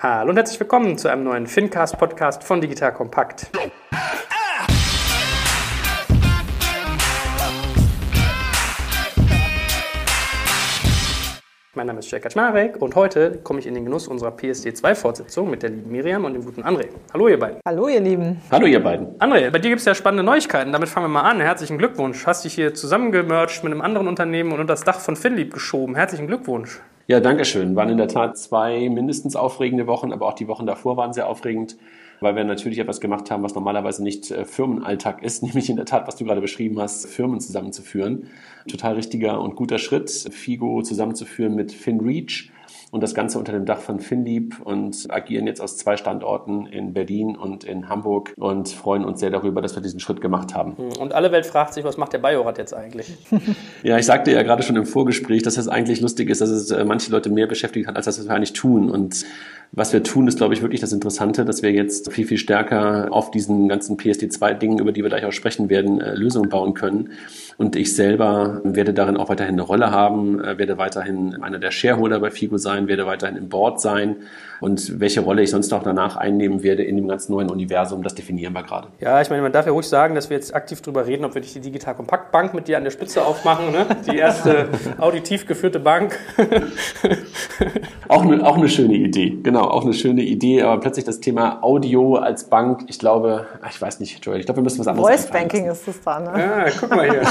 Hallo und herzlich willkommen zu einem neuen Fincast-Podcast von Digital Kompakt. Mein Name ist Jörg Kaczmarek und heute komme ich in den Genuss unserer PSD2-Fortsetzung mit der lieben Miriam und dem guten André. Hallo ihr beiden. Hallo ihr Lieben. Hallo ihr beiden. André, bei dir gibt es ja spannende Neuigkeiten. Damit fangen wir mal an. Herzlichen Glückwunsch. Hast dich hier zusammengemercht mit einem anderen Unternehmen und unter das Dach von Finlieb geschoben. Herzlichen Glückwunsch. Ja, danke schön. Waren in der Tat zwei mindestens aufregende Wochen, aber auch die Wochen davor waren sehr aufregend, weil wir natürlich etwas gemacht haben, was normalerweise nicht äh, Firmenalltag ist, nämlich in der Tat, was du gerade beschrieben hast, Firmen zusammenzuführen. Total richtiger und guter Schritt, Figo zusammenzuführen mit FinReach und das Ganze unter dem Dach von Finlieb und agieren jetzt aus zwei Standorten in Berlin und in Hamburg und freuen uns sehr darüber, dass wir diesen Schritt gemacht haben. Hm, und alle Welt fragt sich, was macht der Biorat jetzt eigentlich? ja, ich sagte ja gerade schon im Vorgespräch, dass es eigentlich lustig ist, dass es äh, manche Leute mehr beschäftigt hat, als das, was wir eigentlich tun. Und was wir tun, ist, glaube ich, wirklich das Interessante, dass wir jetzt viel, viel stärker auf diesen ganzen PSD2-Dingen, über die wir gleich auch sprechen werden, äh, Lösungen bauen können. Und ich selber werde darin auch weiterhin eine Rolle haben, äh, werde weiterhin einer der Shareholder bei FIGO sein, werde weiterhin im Board sein. Und welche Rolle ich sonst auch danach einnehmen werde in dem ganz neuen Universum, das definieren wir gerade. Ja, ich meine, man darf ja ruhig sagen, dass wir jetzt aktiv darüber reden, ob wir nicht die Digital Kompakt Bank mit dir an der Spitze aufmachen. Ne? Die erste auditiv geführte Bank. auch, eine, auch eine schöne Idee, genau, auch eine schöne Idee. Aber plötzlich das Thema Audio als Bank, ich glaube, ich weiß nicht, Joel, ich glaube, wir müssen was anderes Voice Banking ist das da, ne? Ja, guck mal hier.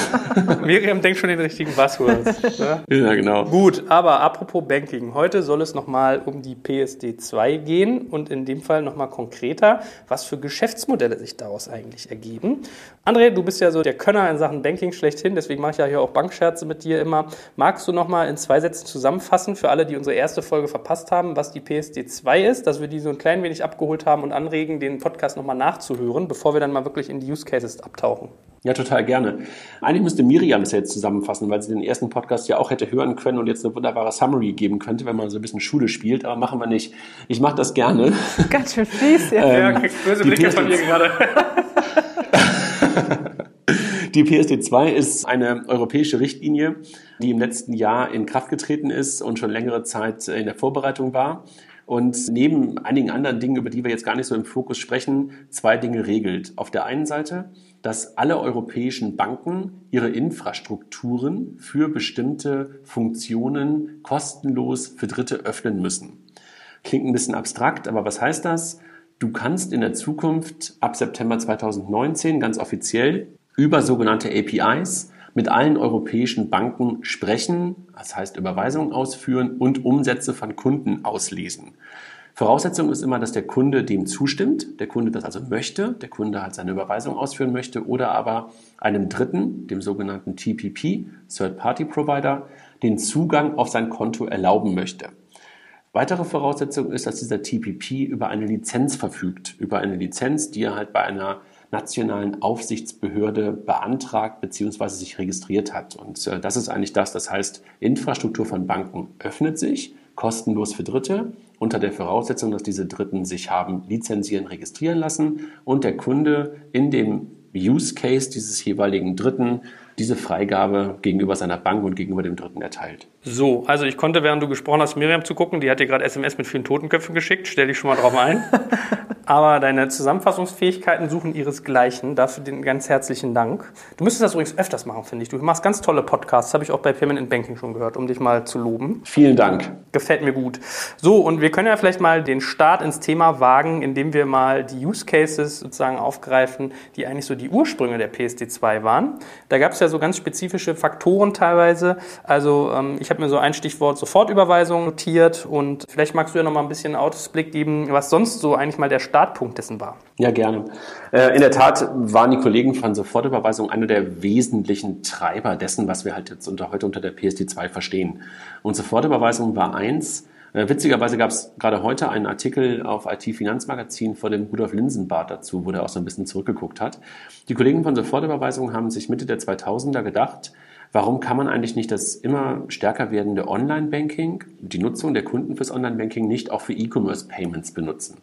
Miriam denkt schon den richtigen Buzzwords. Ne? Ja, genau. Gut, aber apropos Banking. Heute soll es nochmal um die PSD2 gehen und in dem Fall nochmal konkreter, was für Geschäftsmodelle sich daraus eigentlich ergeben. André, du bist ja so der Könner in Sachen Banking schlechthin, deswegen mache ich ja hier auch Bankscherze mit dir immer. Magst du nochmal in zwei Sätzen zusammenfassen für alle, die unsere erste Folge verpasst haben, was die PSD2 ist, dass wir die so ein klein wenig abgeholt haben und anregen, den Podcast nochmal nachzuhören, bevor wir dann mal wirklich in die Use Cases abtauchen? Ja, total gerne. Eigentlich müsste Miriam das jetzt zusammenfassen, weil sie den ersten Podcast ja auch hätte hören können und jetzt eine wunderbare Summary geben könnte, wenn man so ein bisschen Schule spielt, aber machen wir nicht. Ich mache das gerne. Ganz schön fies, ja. ähm, ja, kriegst böse Blicke von mir gerade. Die PSD2 ist eine europäische Richtlinie, die im letzten Jahr in Kraft getreten ist und schon längere Zeit in der Vorbereitung war und neben einigen anderen Dingen, über die wir jetzt gar nicht so im Fokus sprechen, zwei Dinge regelt. Auf der einen Seite, dass alle europäischen Banken ihre Infrastrukturen für bestimmte Funktionen kostenlos für Dritte öffnen müssen. Klingt ein bisschen abstrakt, aber was heißt das? Du kannst in der Zukunft ab September 2019 ganz offiziell über sogenannte APIs mit allen europäischen Banken sprechen, das heißt Überweisungen ausführen und Umsätze von Kunden auslesen. Voraussetzung ist immer, dass der Kunde dem zustimmt, der Kunde das also möchte, der Kunde halt seine Überweisung ausführen möchte oder aber einem Dritten, dem sogenannten TPP, Third-Party-Provider, den Zugang auf sein Konto erlauben möchte. Weitere Voraussetzung ist, dass dieser TPP über eine Lizenz verfügt, über eine Lizenz, die er halt bei einer nationalen Aufsichtsbehörde beantragt bzw. sich registriert hat. Und äh, das ist eigentlich das. Das heißt, Infrastruktur von Banken öffnet sich kostenlos für Dritte unter der Voraussetzung, dass diese Dritten sich haben lizenzieren, registrieren lassen und der Kunde in dem Use Case dieses jeweiligen Dritten diese Freigabe gegenüber seiner Bank und gegenüber dem Dritten erteilt. So, also ich konnte, während du gesprochen hast, Miriam zu gucken, die hat dir gerade SMS mit vielen Totenköpfen geschickt, stell dich schon mal drauf ein. Aber deine Zusammenfassungsfähigkeiten suchen ihresgleichen. Dafür den ganz herzlichen Dank. Du müsstest das übrigens öfters machen, finde ich. Du machst ganz tolle Podcasts, habe ich auch bei in Banking schon gehört, um dich mal zu loben. Vielen Dank. Gefällt mir gut. So, und wir können ja vielleicht mal den Start ins Thema wagen, indem wir mal die Use Cases sozusagen aufgreifen, die eigentlich so die Ursprünge der PSD2 waren. Da gab es ja so ganz spezifische Faktoren teilweise. Also ähm, ich habe mir so ein Stichwort Sofortüberweisung notiert und vielleicht magst du ja noch mal ein bisschen Ausblick geben, was sonst so eigentlich mal der Start Startpunkt dessen war? Ja, gerne. Äh, in der Tat waren die Kollegen von Sofortüberweisung einer der wesentlichen Treiber dessen, was wir halt jetzt unter, heute unter der PSD2 verstehen. Und Sofortüberweisung war eins, äh, Witzigerweise gab es gerade heute einen Artikel auf IT-Finanzmagazin vor dem Rudolf Linsenbart dazu, wo der auch so ein bisschen zurückgeguckt hat. Die Kollegen von Sofortüberweisung haben sich Mitte der 2000er gedacht, warum kann man eigentlich nicht das immer stärker werdende Online-Banking, die Nutzung der Kunden fürs Online-Banking nicht auch für E-Commerce-Payments benutzen?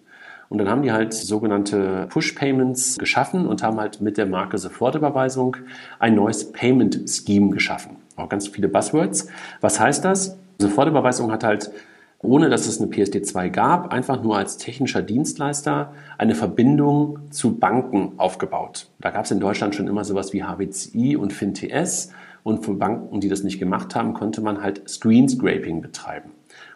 Und dann haben die halt sogenannte Push-Payments geschaffen und haben halt mit der Marke Sofortüberweisung ein neues Payment-Scheme geschaffen. Auch ganz viele Buzzwords. Was heißt das? Sofortüberweisung hat halt ohne dass es eine PSD2 gab, einfach nur als technischer Dienstleister eine Verbindung zu Banken aufgebaut. Da gab es in Deutschland schon immer sowas wie HBCI und FinTS und für Banken, die das nicht gemacht haben, konnte man halt Screen Scraping betreiben.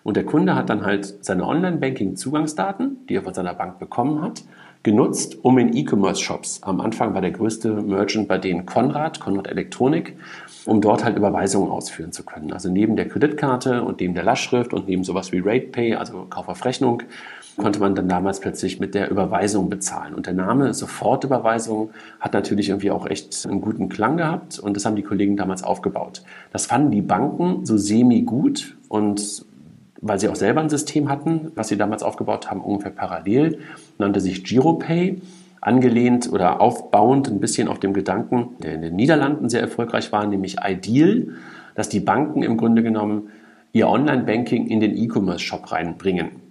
Und der Kunde hat dann halt seine Online-Banking-Zugangsdaten, die er von seiner Bank bekommen hat, genutzt, um in E-Commerce-Shops, am Anfang war der größte Merchant bei denen Konrad, Konrad Elektronik, um dort halt Überweisungen ausführen zu können. Also neben der Kreditkarte und neben der Lastschrift und neben sowas wie RatePay, also Kauf auf Rechnung, konnte man dann damals plötzlich mit der Überweisung bezahlen. Und der Name Sofortüberweisung hat natürlich irgendwie auch echt einen guten Klang gehabt und das haben die Kollegen damals aufgebaut. Das fanden die Banken so semi gut und weil sie auch selber ein System hatten, was sie damals aufgebaut haben, ungefähr parallel, nannte sich GiroPay, angelehnt oder aufbauend ein bisschen auf dem Gedanken, der in den Niederlanden sehr erfolgreich war, nämlich Ideal, dass die Banken im Grunde genommen ihr Online-Banking in den E-Commerce-Shop reinbringen.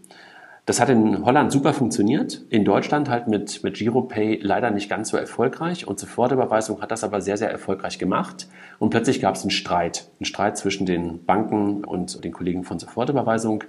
Das hat in Holland super funktioniert, in Deutschland halt mit, mit GiroPay leider nicht ganz so erfolgreich und Sofortüberweisung hat das aber sehr, sehr erfolgreich gemacht und plötzlich gab es einen Streit, einen Streit zwischen den Banken und den Kollegen von Sofortüberweisung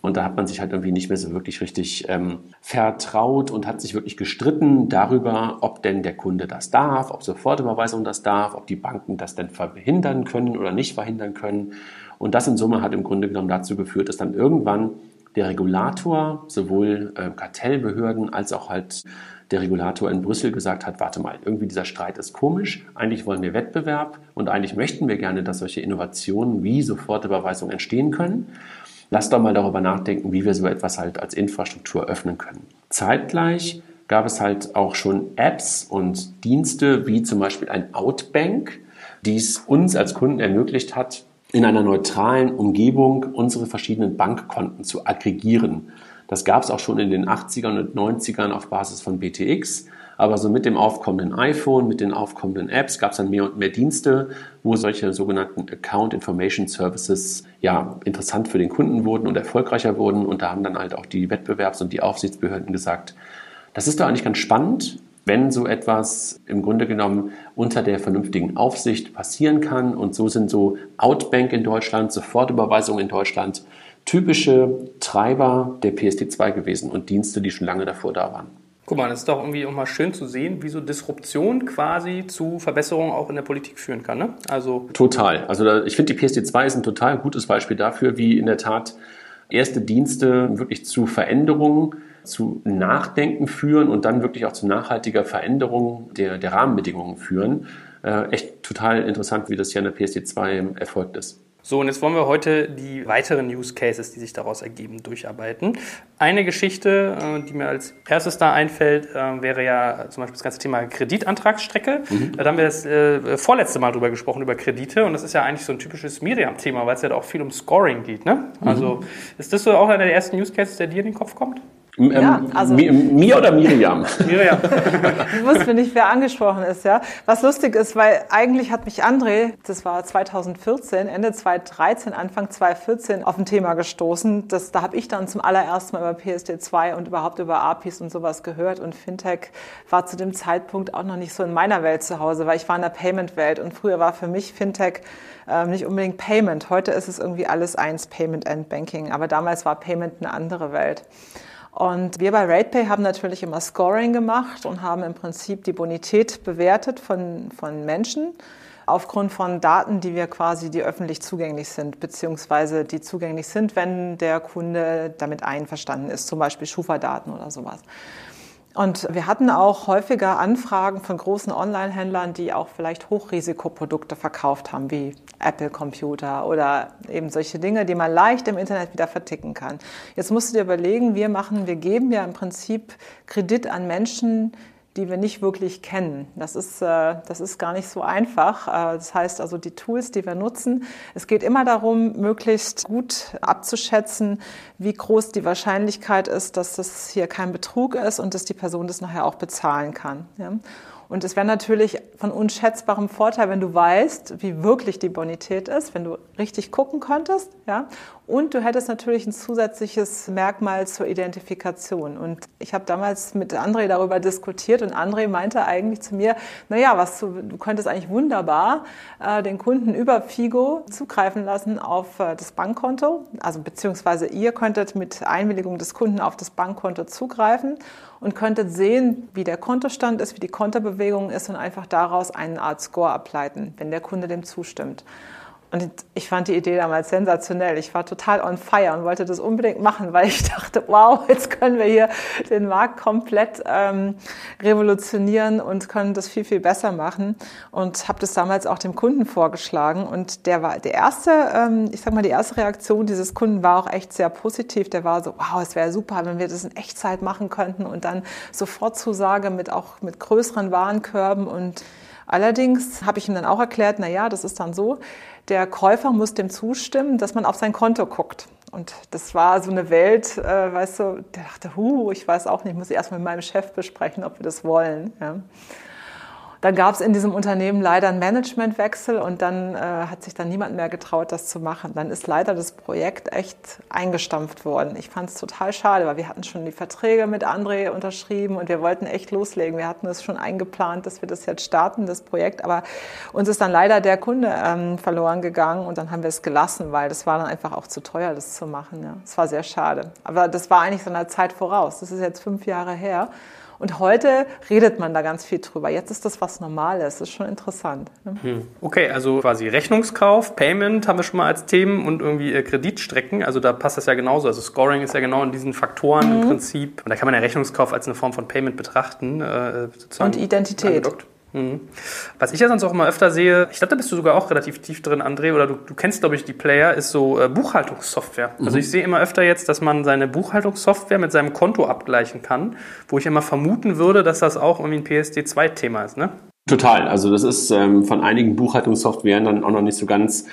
und da hat man sich halt irgendwie nicht mehr so wirklich richtig ähm, vertraut und hat sich wirklich gestritten darüber, ob denn der Kunde das darf, ob Sofortüberweisung das darf, ob die Banken das denn verhindern können oder nicht verhindern können. Und das in Summe hat im Grunde genommen dazu geführt, dass dann irgendwann der Regulator, sowohl äh, Kartellbehörden als auch halt der Regulator in Brüssel gesagt hat, warte mal, irgendwie dieser Streit ist komisch, eigentlich wollen wir Wettbewerb und eigentlich möchten wir gerne, dass solche Innovationen wie Sofortüberweisung entstehen können. Lass doch mal darüber nachdenken, wie wir so etwas halt als Infrastruktur öffnen können. Zeitgleich gab es halt auch schon Apps und Dienste wie zum Beispiel ein Outbank, die es uns als Kunden ermöglicht hat, in einer neutralen Umgebung unsere verschiedenen Bankkonten zu aggregieren. Das gab es auch schon in den 80ern und 90ern auf Basis von BTX. Aber so mit dem aufkommenden iPhone, mit den aufkommenden Apps gab es dann mehr und mehr Dienste, wo solche sogenannten Account Information Services ja interessant für den Kunden wurden und erfolgreicher wurden. Und da haben dann halt auch die Wettbewerbs- und die Aufsichtsbehörden gesagt, das ist doch eigentlich ganz spannend wenn so etwas im Grunde genommen unter der vernünftigen Aufsicht passieren kann. Und so sind so Outbank in Deutschland, Sofortüberweisung in Deutschland typische Treiber der PSD2 gewesen und Dienste, die schon lange davor da waren. Guck mal, das ist doch irgendwie auch mal schön zu sehen, wie so Disruption quasi zu Verbesserungen auch in der Politik führen kann. Ne? Also total. Also da, ich finde, die PSD2 ist ein total gutes Beispiel dafür, wie in der Tat erste Dienste wirklich zu Veränderungen zu Nachdenken führen und dann wirklich auch zu nachhaltiger Veränderung der, der Rahmenbedingungen führen. Äh, echt total interessant, wie das hier in der PSD2 erfolgt ist. So, und jetzt wollen wir heute die weiteren Use Cases, die sich daraus ergeben, durcharbeiten. Eine Geschichte, äh, die mir als erstes da einfällt, äh, wäre ja zum Beispiel das ganze Thema Kreditantragsstrecke. Mhm. Da haben wir das äh, vorletzte Mal drüber gesprochen, über Kredite. Und das ist ja eigentlich so ein typisches Miriam-Thema, weil es ja auch viel um Scoring geht. Ne? Mhm. Also ist das so auch einer der ersten Use Cases, der dir in den Kopf kommt? Ähm, ja, also, mir oder Miriam? Miriam. ich wusste nicht, wer angesprochen ist, ja. Was lustig ist, weil eigentlich hat mich André, das war 2014, Ende 2013, Anfang 2014, auf ein Thema gestoßen. Das, da habe ich dann zum allerersten Mal über PSD2 und überhaupt über APIs und sowas gehört. Und Fintech war zu dem Zeitpunkt auch noch nicht so in meiner Welt zu Hause, weil ich war in der Payment-Welt. Und früher war für mich Fintech ähm, nicht unbedingt Payment. Heute ist es irgendwie alles eins, Payment and Banking. Aber damals war Payment eine andere Welt. Und wir bei RatePay haben natürlich immer Scoring gemacht und haben im Prinzip die Bonität bewertet von, von Menschen aufgrund von Daten, die wir quasi, die öffentlich zugänglich sind, beziehungsweise die zugänglich sind, wenn der Kunde damit einverstanden ist, zum Beispiel Schufa-Daten oder sowas. Und wir hatten auch häufiger Anfragen von großen Online-Händlern, die auch vielleicht Hochrisikoprodukte verkauft haben, wie Apple-Computer oder eben solche Dinge, die man leicht im Internet wieder verticken kann. Jetzt musst du dir überlegen, wir machen, wir geben ja im Prinzip Kredit an Menschen, die wir nicht wirklich kennen. Das ist, äh, das ist gar nicht so einfach. Äh, das heißt also, die Tools, die wir nutzen, es geht immer darum, möglichst gut abzuschätzen, wie groß die Wahrscheinlichkeit ist, dass das hier kein Betrug ist und dass die Person das nachher auch bezahlen kann. Und es wäre natürlich von unschätzbarem Vorteil, wenn du weißt, wie wirklich die Bonität ist, wenn du richtig gucken könntest, ja, Und du hättest natürlich ein zusätzliches Merkmal zur Identifikation. Und ich habe damals mit André darüber diskutiert und André meinte eigentlich zu mir, naja, was du, du könntest eigentlich wunderbar äh, den Kunden über Figo zugreifen lassen auf äh, das Bankkonto. Also beziehungsweise ihr könntet mit Einwilligung des Kunden auf das Bankkonto zugreifen und könntet sehen, wie der Kontostand ist, wie die Kontobewegung ist und einfach daraus eine Art Score ableiten, wenn der Kunde dem zustimmt. Und ich fand die Idee damals sensationell. Ich war total on fire und wollte das unbedingt machen, weil ich dachte, wow, jetzt können wir hier den Markt komplett ähm, revolutionieren und können das viel, viel besser machen. Und habe das damals auch dem Kunden vorgeschlagen. Und der war der erste, ähm, ich sag mal, die erste Reaktion dieses Kunden war auch echt sehr positiv. Der war so, wow, es wäre super, wenn wir das in Echtzeit machen könnten und dann sofort Zusage mit auch mit größeren Warenkörben und Allerdings habe ich ihm dann auch erklärt, na ja, das ist dann so, der Käufer muss dem zustimmen, dass man auf sein Konto guckt. Und das war so eine Welt, äh, weißt du, der dachte, huh, ich weiß auch nicht, muss ich erstmal mit meinem Chef besprechen, ob wir das wollen. Ja. Dann gab es in diesem Unternehmen leider einen Managementwechsel und dann äh, hat sich dann niemand mehr getraut, das zu machen. Dann ist leider das Projekt echt eingestampft worden. Ich fand es total schade, weil wir hatten schon die Verträge mit André unterschrieben und wir wollten echt loslegen. Wir hatten es schon eingeplant, dass wir das jetzt starten, das Projekt. Aber uns ist dann leider der Kunde ähm, verloren gegangen und dann haben wir es gelassen, weil das war dann einfach auch zu teuer, das zu machen. Ja. Es war sehr schade. Aber das war eigentlich seiner Zeit voraus. Das ist jetzt fünf Jahre her. Und heute redet man da ganz viel drüber. Jetzt ist das was Normales. Das ist schon interessant. Ne? Hm. Okay, also quasi Rechnungskauf, Payment haben wir schon mal als Themen und irgendwie äh, Kreditstrecken. Also da passt das ja genauso. Also Scoring ist ja genau in diesen Faktoren mhm. im Prinzip. Und da kann man ja Rechnungskauf als eine Form von Payment betrachten. Äh, und Identität. Angedockt. Mhm. Was ich ja sonst auch immer öfter sehe, ich glaube, da bist du sogar auch relativ tief drin, André, oder du, du kennst, glaube ich, die Player, ist so äh, Buchhaltungssoftware. Also mhm. Also ich sehe immer öfter jetzt, dass man seine Buchhaltungssoftware mit seinem Konto abgleichen kann, wo ich immer vermuten würde, dass das auch irgendwie ein PSD2-Thema ist, ne? Total. Also das ist ähm, von einigen Buchhaltungssoftwaren dann auch noch nicht so ganz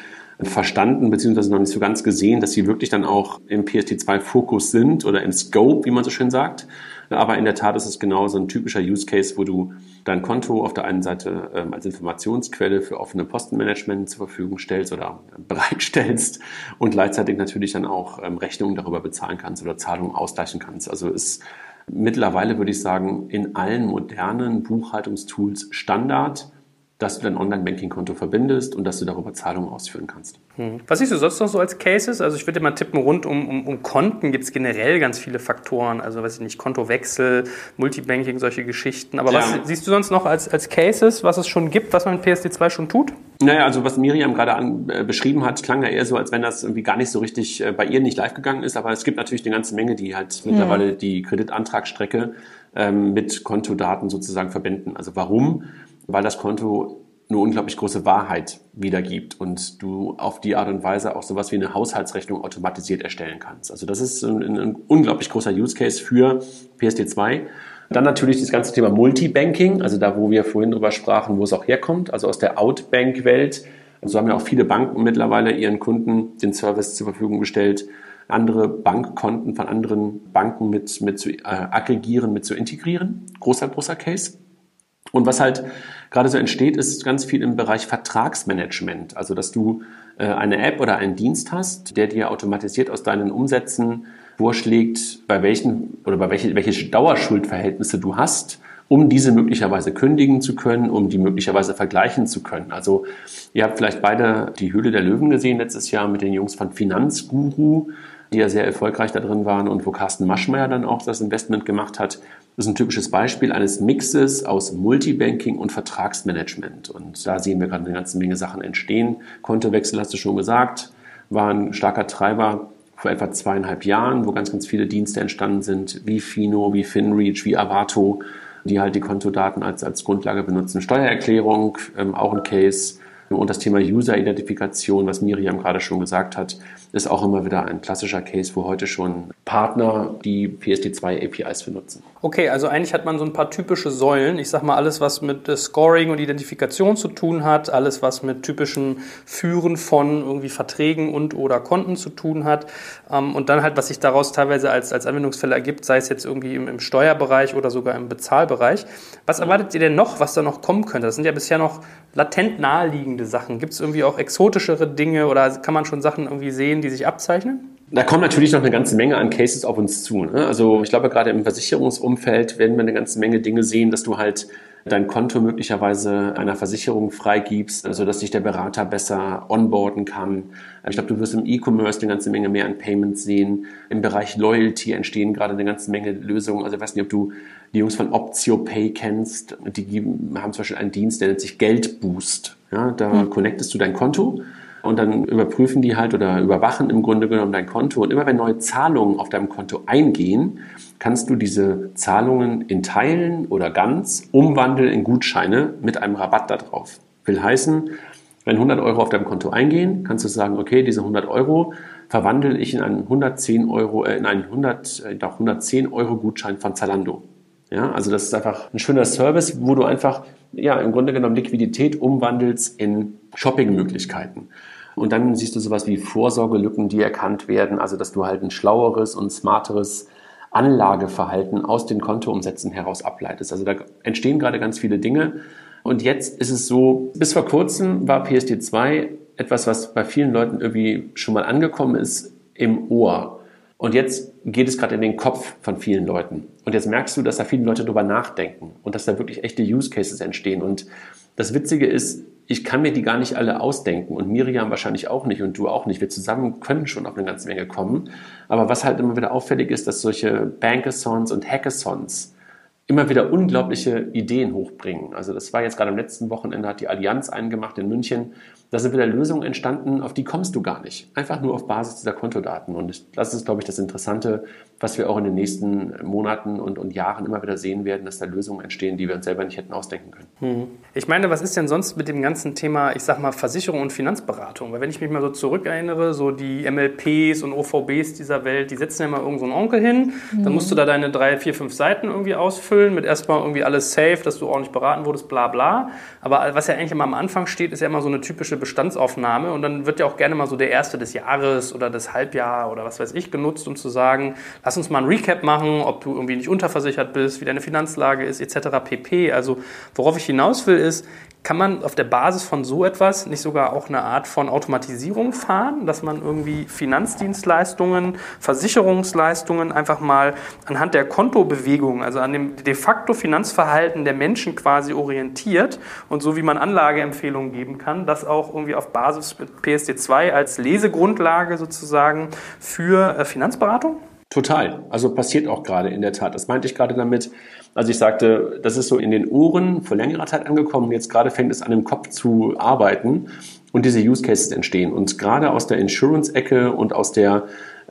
verstanden, beziehungsweise noch nicht so ganz gesehen, dass sie wirklich dann auch im PSD2-Fokus sind oder im Scope, wie man so schön sagt. Aber in der Tat ist es genau so ein typischer Use Case, wo du dein Konto auf der einen Seite ähm, als Informationsquelle für offene Postenmanagement zur Verfügung stellst oder bereitstellst und gleichzeitig natürlich dann auch ähm, Rechnungen darüber bezahlen kannst oder Zahlungen ausgleichen kannst. Also ist mittlerweile, würde ich sagen, in allen modernen Buchhaltungstools Standard dass du dein Online-Banking-Konto verbindest und dass du darüber Zahlungen ausführen kannst. Hm. Was siehst du sonst noch so als Cases? Also ich würde mal tippen, rund um, um, um Konten gibt es generell ganz viele Faktoren. Also weiß ich nicht, Kontowechsel, Multibanking, solche Geschichten. Aber ja. was siehst du sonst noch als, als Cases, was es schon gibt, was man mit PSD2 schon tut? Naja, also was Miriam gerade an, äh, beschrieben hat, klang ja eher so, als wenn das irgendwie gar nicht so richtig äh, bei ihr nicht live gegangen ist. Aber es gibt natürlich eine ganze Menge, die halt hm. mittlerweile die Kreditantragsstrecke ähm, mit Kontodaten sozusagen verbinden. Also warum? Weil das Konto eine unglaublich große Wahrheit wiedergibt und du auf die Art und Weise auch sowas wie eine Haushaltsrechnung automatisiert erstellen kannst. Also das ist ein, ein unglaublich großer Use Case für PSD2. Dann natürlich das ganze Thema Multibanking, also da, wo wir vorhin drüber sprachen, wo es auch herkommt, also aus der Outbank-Welt. So haben ja auch viele Banken mittlerweile ihren Kunden den Service zur Verfügung gestellt, andere Bankkonten von anderen Banken mit, mit zu äh, aggregieren, mit zu integrieren. Großer, großer Case. Und was halt gerade so entsteht, ist ganz viel im Bereich Vertragsmanagement. Also, dass du äh, eine App oder einen Dienst hast, der dir automatisiert aus deinen Umsätzen vorschlägt, bei welchen oder bei welche, welche Dauerschuldverhältnisse du hast, um diese möglicherweise kündigen zu können, um die möglicherweise vergleichen zu können. Also ihr habt vielleicht beide die Höhle der Löwen gesehen letztes Jahr mit den Jungs von Finanzguru die ja sehr erfolgreich da drin waren und wo Carsten Maschmeyer dann auch das Investment gemacht hat. Das ist ein typisches Beispiel eines Mixes aus Multibanking und Vertragsmanagement. Und da sehen wir gerade eine ganze Menge Sachen entstehen. Kontowechsel hast du schon gesagt, war ein starker Treiber vor etwa zweieinhalb Jahren, wo ganz, ganz viele Dienste entstanden sind, wie Fino, wie FinReach, wie Avato, die halt die Kontodaten als, als Grundlage benutzen. Steuererklärung, ähm, auch ein Case. Und das Thema User-Identifikation, was Miriam gerade schon gesagt hat, ist auch immer wieder ein klassischer Case, wo heute schon Partner die PSD2 APIs benutzen. Okay, also eigentlich hat man so ein paar typische Säulen. Ich sage mal, alles, was mit äh, Scoring und Identifikation zu tun hat, alles, was mit typischen Führen von irgendwie Verträgen und oder Konten zu tun hat. Ähm, und dann halt, was sich daraus teilweise als, als Anwendungsfälle ergibt, sei es jetzt irgendwie im, im Steuerbereich oder sogar im Bezahlbereich. Was erwartet ihr denn noch, was da noch kommen könnte? Das sind ja bisher noch latent naheliegende Sachen? Gibt es irgendwie auch exotischere Dinge oder kann man schon Sachen irgendwie sehen, die sich abzeichnen? Da kommt natürlich noch eine ganze Menge an Cases auf uns zu. Ne? Also ich glaube, gerade im Versicherungsumfeld werden wir eine ganze Menge Dinge sehen, dass du halt dein Konto möglicherweise einer Versicherung freigibst, also dass sich der Berater besser onboarden kann. Ich glaube, du wirst im E-Commerce eine ganze Menge mehr an Payments sehen. Im Bereich Loyalty entstehen gerade eine ganze Menge Lösungen. Also ich weiß nicht, ob du die Jungs von OptioPay kennst. Die haben zum Beispiel einen Dienst, der nennt sich Geldboost. Ja, da hm. connectest du dein Konto und dann überprüfen die halt oder überwachen im Grunde genommen dein Konto. Und immer wenn neue Zahlungen auf deinem Konto eingehen, kannst du diese Zahlungen in Teilen oder ganz umwandeln in Gutscheine mit einem Rabatt darauf. Will heißen, wenn 100 Euro auf deinem Konto eingehen, kannst du sagen, okay, diese 100 Euro verwandle ich in einen 110 Euro, äh, in einen 100, äh, 110 Euro Gutschein von Zalando. Ja, also das ist einfach ein schöner Service, wo du einfach, ja, im Grunde genommen Liquidität umwandelst in Shoppingmöglichkeiten. Und dann siehst du sowas wie Vorsorgelücken, die erkannt werden, also dass du halt ein schlaueres und smarteres Anlageverhalten aus den Kontoumsätzen heraus ableitest. Also da entstehen gerade ganz viele Dinge. Und jetzt ist es so, bis vor kurzem war PSD2 etwas, was bei vielen Leuten irgendwie schon mal angekommen ist, im Ohr. Und jetzt geht es gerade in den Kopf von vielen Leuten. Und jetzt merkst du, dass da viele Leute drüber nachdenken und dass da wirklich echte Use Cases entstehen. Und das Witzige ist, ich kann mir die gar nicht alle ausdenken und Miriam wahrscheinlich auch nicht und du auch nicht. Wir zusammen können schon auf eine ganze Menge kommen. Aber was halt immer wieder auffällig ist, dass solche Bankathons und Hackathons immer wieder unglaubliche Ideen hochbringen. Also das war jetzt gerade am letzten Wochenende, hat die Allianz einen gemacht in München, da sind wieder Lösungen entstanden, auf die kommst du gar nicht. Einfach nur auf Basis dieser Kontodaten. Und das ist, glaube ich, das Interessante, was wir auch in den nächsten Monaten und, und Jahren immer wieder sehen werden, dass da Lösungen entstehen, die wir uns selber nicht hätten ausdenken können. Hm. Ich meine, was ist denn sonst mit dem ganzen Thema, ich sag mal, Versicherung und Finanzberatung? Weil wenn ich mich mal so zurückerinnere, so die MLPs und OVBs dieser Welt, die setzen ja mal irgendeinen so Onkel hin, mhm. dann musst du da deine drei, vier, fünf Seiten irgendwie ausfüllen mit erstmal irgendwie alles safe, dass du ordentlich beraten wurdest, bla bla. Aber was ja eigentlich immer am Anfang steht, ist ja immer so eine typische Bestandsaufnahme und dann wird ja auch gerne mal so der erste des Jahres oder des Halbjahr oder was weiß ich genutzt, um zu sagen, lass uns mal ein Recap machen, ob du irgendwie nicht unterversichert bist, wie deine Finanzlage ist, etc. pp. Also worauf ich hinaus will, ist, kann man auf der Basis von so etwas nicht sogar auch eine Art von Automatisierung fahren, dass man irgendwie Finanzdienstleistungen, Versicherungsleistungen einfach mal anhand der Kontobewegungen, also an dem de facto Finanzverhalten der Menschen quasi orientiert und so wie man Anlageempfehlungen geben kann, das auch irgendwie auf Basis mit PSD2 als Lesegrundlage sozusagen für äh, Finanzberatung? Total. Also passiert auch gerade in der Tat. Das meinte ich gerade damit, also ich sagte, das ist so in den Ohren vor längerer Zeit angekommen. Jetzt gerade fängt es an, im Kopf zu arbeiten und diese Use Cases entstehen. Und gerade aus der Insurance-Ecke und aus der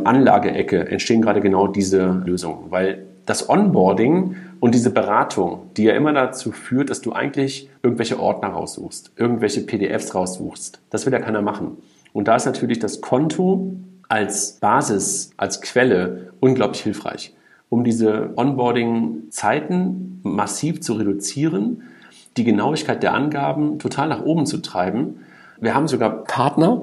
Anlage-Ecke entstehen gerade genau diese Lösungen, weil das Onboarding und diese Beratung, die ja immer dazu führt, dass du eigentlich irgendwelche Ordner raussuchst, irgendwelche PDFs raussuchst, das will ja keiner machen. Und da ist natürlich das Konto als Basis, als Quelle unglaublich hilfreich, um diese Onboarding-Zeiten massiv zu reduzieren, die Genauigkeit der Angaben total nach oben zu treiben. Wir haben sogar Partner,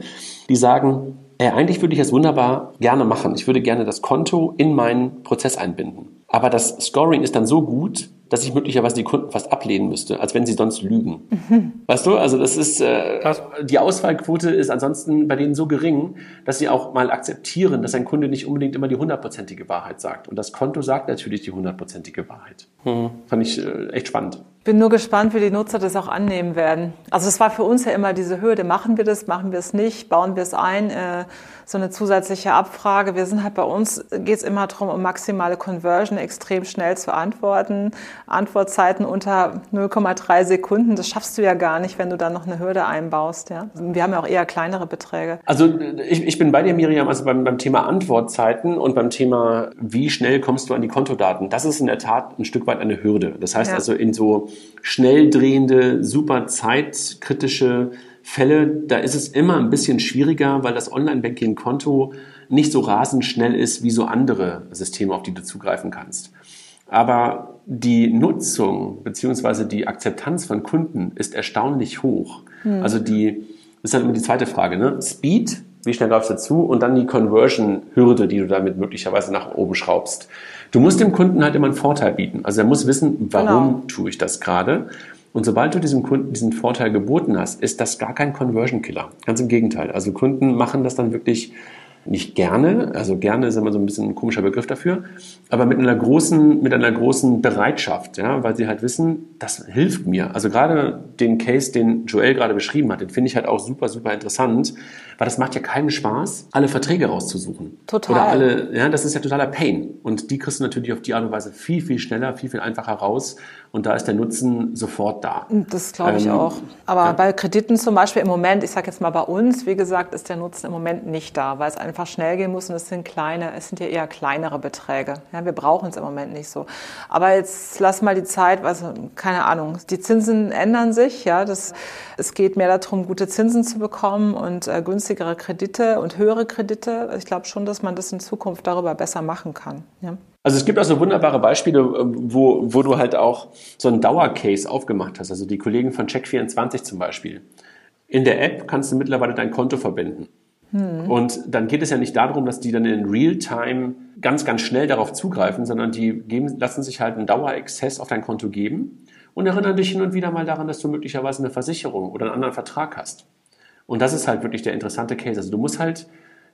die sagen, ey, eigentlich würde ich das wunderbar gerne machen. Ich würde gerne das Konto in meinen Prozess einbinden. Aber das Scoring ist dann so gut, dass ich möglicherweise die Kunden fast ablehnen müsste, als wenn sie sonst lügen. Mhm. Weißt du, also das ist, äh, die Auswahlquote ist ansonsten bei denen so gering, dass sie auch mal akzeptieren, dass ein Kunde nicht unbedingt immer die hundertprozentige Wahrheit sagt. Und das Konto sagt natürlich die hundertprozentige Wahrheit. Mhm. Fand ich äh, echt spannend. Bin nur gespannt, wie die Nutzer das auch annehmen werden. Also es war für uns ja immer diese Hürde, machen wir das, machen wir es nicht, bauen wir es ein, äh, so eine zusätzliche Abfrage. Wir sind halt bei uns, geht es immer darum, um maximale Conversion extrem schnell zu antworten. Antwortzeiten unter 0,3 Sekunden, das schaffst du ja gar nicht, wenn du dann noch eine Hürde einbaust. Ja? Wir haben ja auch eher kleinere Beträge. Also ich, ich bin bei dir, Miriam, also beim, beim Thema Antwortzeiten und beim Thema, wie schnell kommst du an die Kontodaten, das ist in der Tat ein Stück weit eine Hürde. Das heißt ja. also in so schnell drehende, super zeitkritische Fälle, da ist es immer ein bisschen schwieriger, weil das Online-Banking-Konto nicht so rasend schnell ist wie so andere Systeme, auf die du zugreifen kannst. Aber die Nutzung bzw. die Akzeptanz von Kunden ist erstaunlich hoch. Hm. Also die, das ist dann immer die zweite Frage, ne? Speed, wie schnell greifst du zu und dann die Conversion-Hürde, die du damit möglicherweise nach oben schraubst. Du musst dem Kunden halt immer einen Vorteil bieten. Also er muss wissen, warum genau. tue ich das gerade. Und sobald du diesem Kunden diesen Vorteil geboten hast, ist das gar kein Conversion Killer. Ganz im Gegenteil. Also Kunden machen das dann wirklich nicht gerne, also gerne ist immer so ein bisschen ein komischer Begriff dafür, aber mit einer großen, mit einer großen Bereitschaft, ja, weil sie halt wissen, das hilft mir. Also gerade den Case, den Joel gerade beschrieben hat, den finde ich halt auch super, super interessant, weil das macht ja keinen Spaß, alle Verträge rauszusuchen. Total. Oder alle, ja, das ist ja totaler Pain. Und die kriegst du natürlich auf die Art und Weise viel, viel schneller, viel, viel einfacher raus. Und da ist der Nutzen sofort da. Das glaube ich ähm, auch. Aber ja. bei Krediten zum Beispiel im Moment, ich sage jetzt mal bei uns, wie gesagt, ist der Nutzen im Moment nicht da, weil es einfach schnell gehen muss und es sind kleine, es sind ja eher kleinere Beträge. Ja, wir brauchen es im Moment nicht so. Aber jetzt lass mal die Zeit, also keine Ahnung, die Zinsen ändern sich, ja, das, es geht mehr darum, gute Zinsen zu bekommen und äh, günstigere Kredite und höhere Kredite. Ich glaube schon, dass man das in Zukunft darüber besser machen kann. Ja. Also es gibt auch so wunderbare Beispiele, wo, wo du halt auch so einen Dauercase aufgemacht hast. Also die Kollegen von Check24 zum Beispiel. In der App kannst du mittlerweile dein Konto verbinden. Hm. Und dann geht es ja nicht darum, dass die dann in Realtime ganz, ganz schnell darauf zugreifen, sondern die geben, lassen sich halt einen Daueraccess auf dein Konto geben und erinnern dich hin und wieder mal daran, dass du möglicherweise eine Versicherung oder einen anderen Vertrag hast. Und das ist halt wirklich der interessante Case. Also du musst halt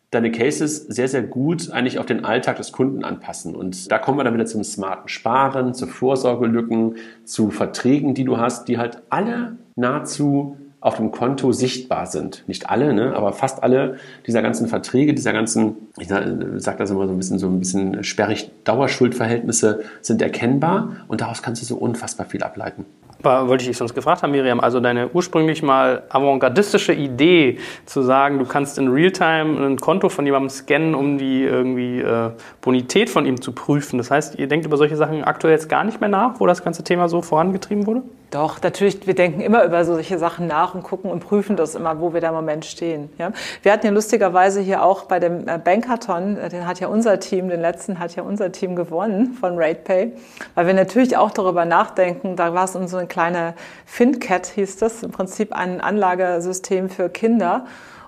deine Cases sehr, sehr gut eigentlich auf den Alltag des Kunden anpassen. Und da kommen wir dann wieder zum smarten Sparen, zu Vorsorgelücken, zu Verträgen, die du hast, die halt alle nahezu auf dem Konto sichtbar sind. Nicht alle, ne, aber fast alle dieser ganzen Verträge, dieser ganzen, ich sage das immer so ein bisschen so ein bisschen sperrig, Dauerschuldverhältnisse sind erkennbar und daraus kannst du so unfassbar viel ableiten. Aber wollte ich dich sonst gefragt haben, Miriam, also deine ursprünglich mal avantgardistische Idee zu sagen, du kannst in Realtime ein Konto von jemandem scannen, um die irgendwie äh, Bonität von ihm zu prüfen. Das heißt, ihr denkt über solche Sachen aktuell jetzt gar nicht mehr nach, wo das ganze Thema so vorangetrieben wurde? Doch, natürlich, wir denken immer über solche Sachen nach und gucken und prüfen das immer, wo wir da im Moment stehen. Ja? Wir hatten ja lustigerweise hier auch bei dem äh, Bankathon, äh, den hat ja unser Team, den letzten hat ja unser Team gewonnen von RatePay, weil wir natürlich auch darüber nachdenken, da war es so eine kleine FinCat, hieß das, im Prinzip ein Anlagesystem für Kinder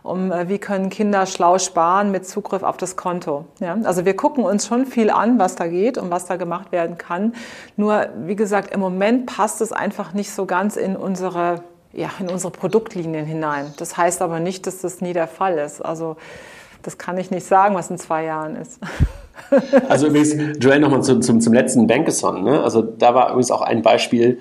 um äh, wie können Kinder schlau sparen mit Zugriff auf das Konto. Ja? Also wir gucken uns schon viel an, was da geht und was da gemacht werden kann. Nur, wie gesagt, im Moment passt es einfach nicht so ganz in unsere, ja, in unsere Produktlinien hinein. Das heißt aber nicht, dass das nie der Fall ist. Also das kann ich nicht sagen, was in zwei Jahren ist. Also übrigens, Joel, nochmal zum, zum, zum letzten Bankathon. Ne? Also da war übrigens auch ein Beispiel,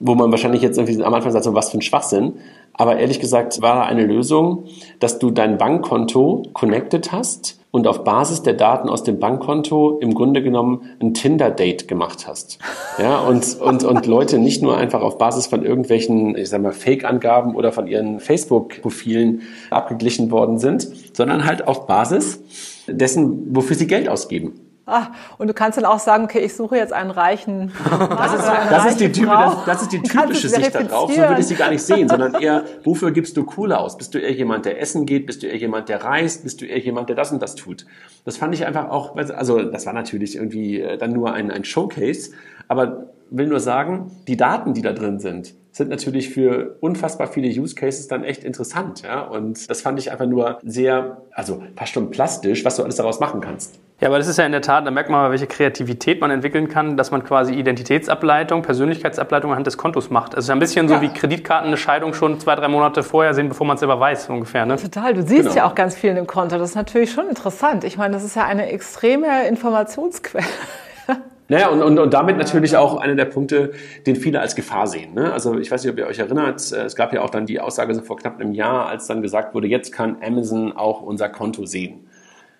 wo man wahrscheinlich jetzt irgendwie am Anfang sagt, so was für ein Schwachsinn. Aber ehrlich gesagt war da eine Lösung, dass du dein Bankkonto connected hast und auf Basis der Daten aus dem Bankkonto im Grunde genommen ein Tinder-Date gemacht hast. Ja, und, und, und Leute nicht nur einfach auf Basis von irgendwelchen, ich sag mal, Fake-Angaben oder von ihren Facebook-Profilen abgeglichen worden sind, sondern halt auf Basis dessen, wofür sie Geld ausgeben. Ah, und du kannst dann auch sagen, okay, ich suche jetzt einen reichen Mann das, ist, das, ist die, typ, das, das, ist die typische Sicht darauf. So würde ich sie gar nicht sehen, sondern eher, wofür gibst du Kohle aus? Bist du eher jemand, der essen geht? Bist du eher jemand, der reist? Bist du eher jemand, der das und das tut? Das fand ich einfach auch, also das war natürlich irgendwie äh, dann nur ein, ein Showcase, aber will nur sagen, die Daten, die da drin sind, sind natürlich für unfassbar viele Use Cases dann echt interessant. Ja? Und das fand ich einfach nur sehr, also fast schon plastisch, was du alles daraus machen kannst. Ja, aber das ist ja in der Tat, da merkt man mal, welche Kreativität man entwickeln kann, dass man quasi Identitätsableitung, Persönlichkeitsableitung anhand des Kontos macht. Also ein bisschen so ja. wie Kreditkarten eine Scheidung schon zwei, drei Monate vorher sehen, bevor man es selber weiß, ungefähr. Ne? Total, du siehst genau. ja auch ganz viel in dem Konto. Das ist natürlich schon interessant. Ich meine, das ist ja eine extreme Informationsquelle. Naja, und, und, und damit natürlich auch einer der Punkte, den viele als Gefahr sehen. Ne? Also ich weiß nicht, ob ihr euch erinnert, äh, es gab ja auch dann die Aussage so vor knapp einem Jahr, als dann gesagt wurde, jetzt kann Amazon auch unser Konto sehen.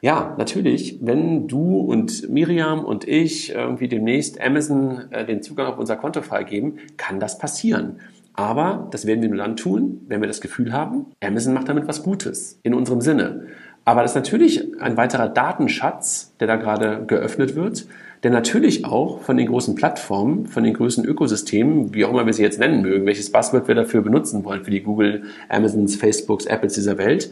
Ja, natürlich, wenn du und Miriam und ich irgendwie demnächst Amazon äh, den Zugang auf unser Konto freigeben, kann das passieren. Aber das werden wir nur dann tun, wenn wir das Gefühl haben, Amazon macht damit was Gutes in unserem Sinne. Aber das ist natürlich ein weiterer Datenschatz, der da gerade geöffnet wird, der natürlich auch von den großen Plattformen, von den größten Ökosystemen, wie auch immer wir sie jetzt nennen mögen, welches Buzzword wir dafür benutzen wollen, für die Google, Amazons, Facebooks, Apples dieser Welt,